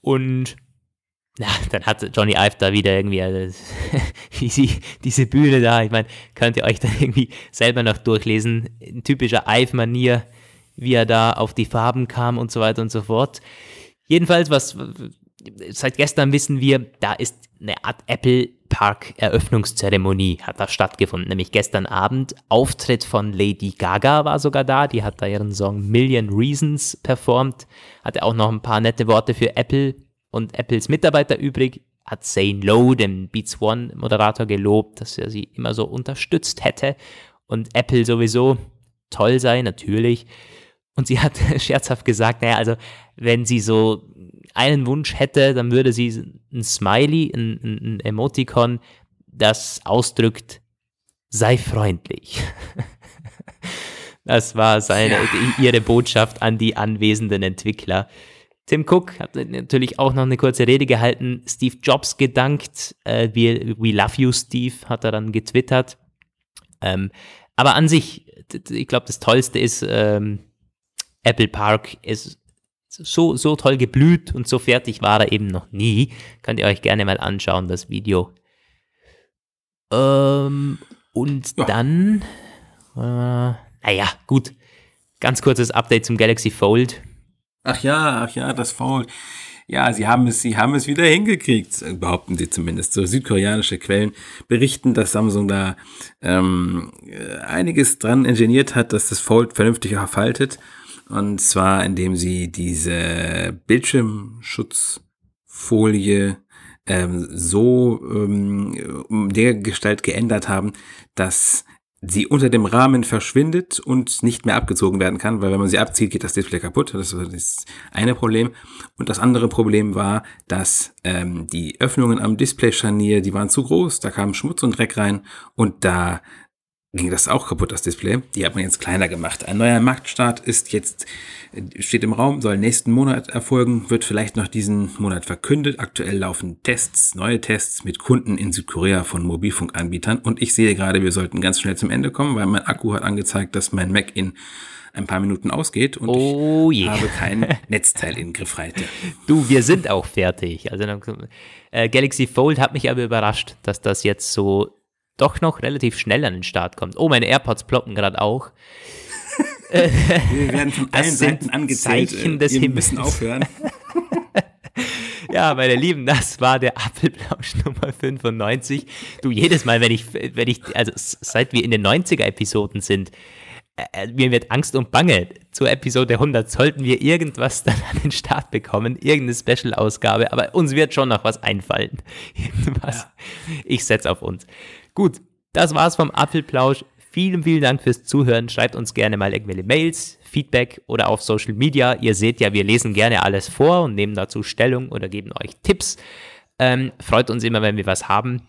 Und <laughs> ja, dann hat Johnny Ive da wieder irgendwie also, <laughs> diese Bühne da. Ich meine, könnt ihr euch dann irgendwie selber noch durchlesen. In typischer Ive-Manier, wie er da auf die Farben kam und so weiter und so fort. Jedenfalls, was seit gestern wissen wir, da ist eine Art Apple Park Eröffnungszeremonie hat da stattgefunden, nämlich gestern Abend. Auftritt von Lady Gaga war sogar da, die hat da ihren Song Million Reasons performt, hatte auch noch ein paar nette Worte für Apple und Apples Mitarbeiter übrig, hat Zane Lowe, den Beats One Moderator, gelobt, dass er sie immer so unterstützt hätte und Apple sowieso toll sei, natürlich. Und sie hat <laughs> scherzhaft gesagt, naja, also wenn sie so einen Wunsch hätte, dann würde sie ein Smiley, ein, ein Emoticon, das ausdrückt, sei freundlich. <laughs> Das war seine, ja. ihre Botschaft an die anwesenden Entwickler. Tim Cook hat natürlich auch noch eine kurze Rede gehalten, Steve Jobs gedankt, äh, we, we love you, Steve, hat er dann getwittert. Ähm, aber an sich, ich glaube, das Tollste ist, ähm, Apple Park ist so, so toll geblüht und so fertig war er eben noch nie. Könnt ihr euch gerne mal anschauen, das Video. Ähm, und ja. dann, äh, naja, gut. Ganz kurzes Update zum Galaxy Fold. Ach ja, ach ja, das Fold. Ja, sie haben es, sie haben es wieder hingekriegt, behaupten sie zumindest. So südkoreanische Quellen berichten, dass Samsung da ähm, einiges dran ingeniert hat, dass das Fold vernünftig faltet und zwar, indem sie diese Bildschirmschutzfolie ähm, so ähm, der Gestalt geändert haben, dass sie unter dem Rahmen verschwindet und nicht mehr abgezogen werden kann, weil wenn man sie abzieht, geht das Display kaputt. Das ist das eine Problem. Und das andere Problem war, dass ähm, die Öffnungen am Display-Scharnier, die waren zu groß, da kam Schmutz und Dreck rein und da ging das auch kaputt, das Display. Die hat man jetzt kleiner gemacht. Ein neuer Marktstart ist jetzt, steht im Raum, soll nächsten Monat erfolgen, wird vielleicht noch diesen Monat verkündet. Aktuell laufen Tests, neue Tests mit Kunden in Südkorea von Mobilfunkanbietern. Und ich sehe gerade, wir sollten ganz schnell zum Ende kommen, weil mein Akku hat angezeigt, dass mein Mac in ein paar Minuten ausgeht und oh ich habe kein <laughs> Netzteil in Griffweite. Du, wir sind auch fertig. Also äh, Galaxy Fold hat mich aber überrascht, dass das jetzt so doch noch relativ schnell an den Start kommt. Oh, meine AirPods ploppen gerade auch. <laughs> Wir werden von allen Seiten angezählt. Zeichen des Wir müssen aufhören. <laughs> ja, meine Lieben, das war der Apfelplausch Nummer 95. Du, jedes Mal, wenn ich, wenn ich, also seit wir in den 90er-Episoden sind, äh, mir wird Angst und Bange. Zur Episode 100 sollten wir irgendwas dann an den Start bekommen, irgendeine Special-Ausgabe, aber uns wird schon noch was einfallen. <laughs> Irgendwas. Ja. Ich setze auf uns. Gut, das war's vom Apfelplausch. Vielen, vielen Dank fürs Zuhören. Schreibt uns gerne mal irgendwelche Mails, Feedback oder auf Social Media. Ihr seht ja, wir lesen gerne alles vor und nehmen dazu Stellung oder geben euch Tipps. Ähm, freut uns immer, wenn wir was haben.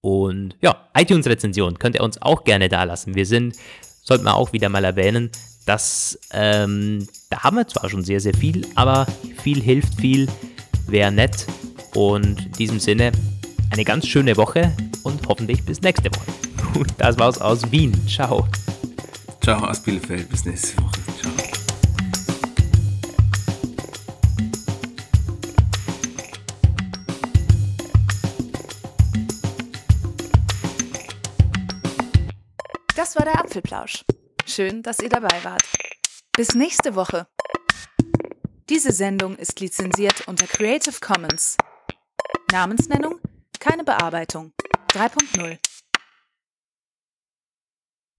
Und ja, iTunes-Rezension könnt ihr uns auch gerne da lassen. Wir sind, sollten wir auch wieder mal erwähnen, dass ähm, da haben wir zwar schon sehr, sehr viel, aber viel hilft viel wäre nett. Und in diesem Sinne eine ganz schöne Woche und hoffentlich bis nächste Woche. Und das war's aus Wien. Ciao. Ciao aus Bielefeld. Bis nächste Woche. Ciao. Das war der Apfelplausch. Schön, dass ihr dabei wart. Bis nächste Woche. Diese Sendung ist lizenziert unter Creative Commons. Namensnennung, keine Bearbeitung. 3.0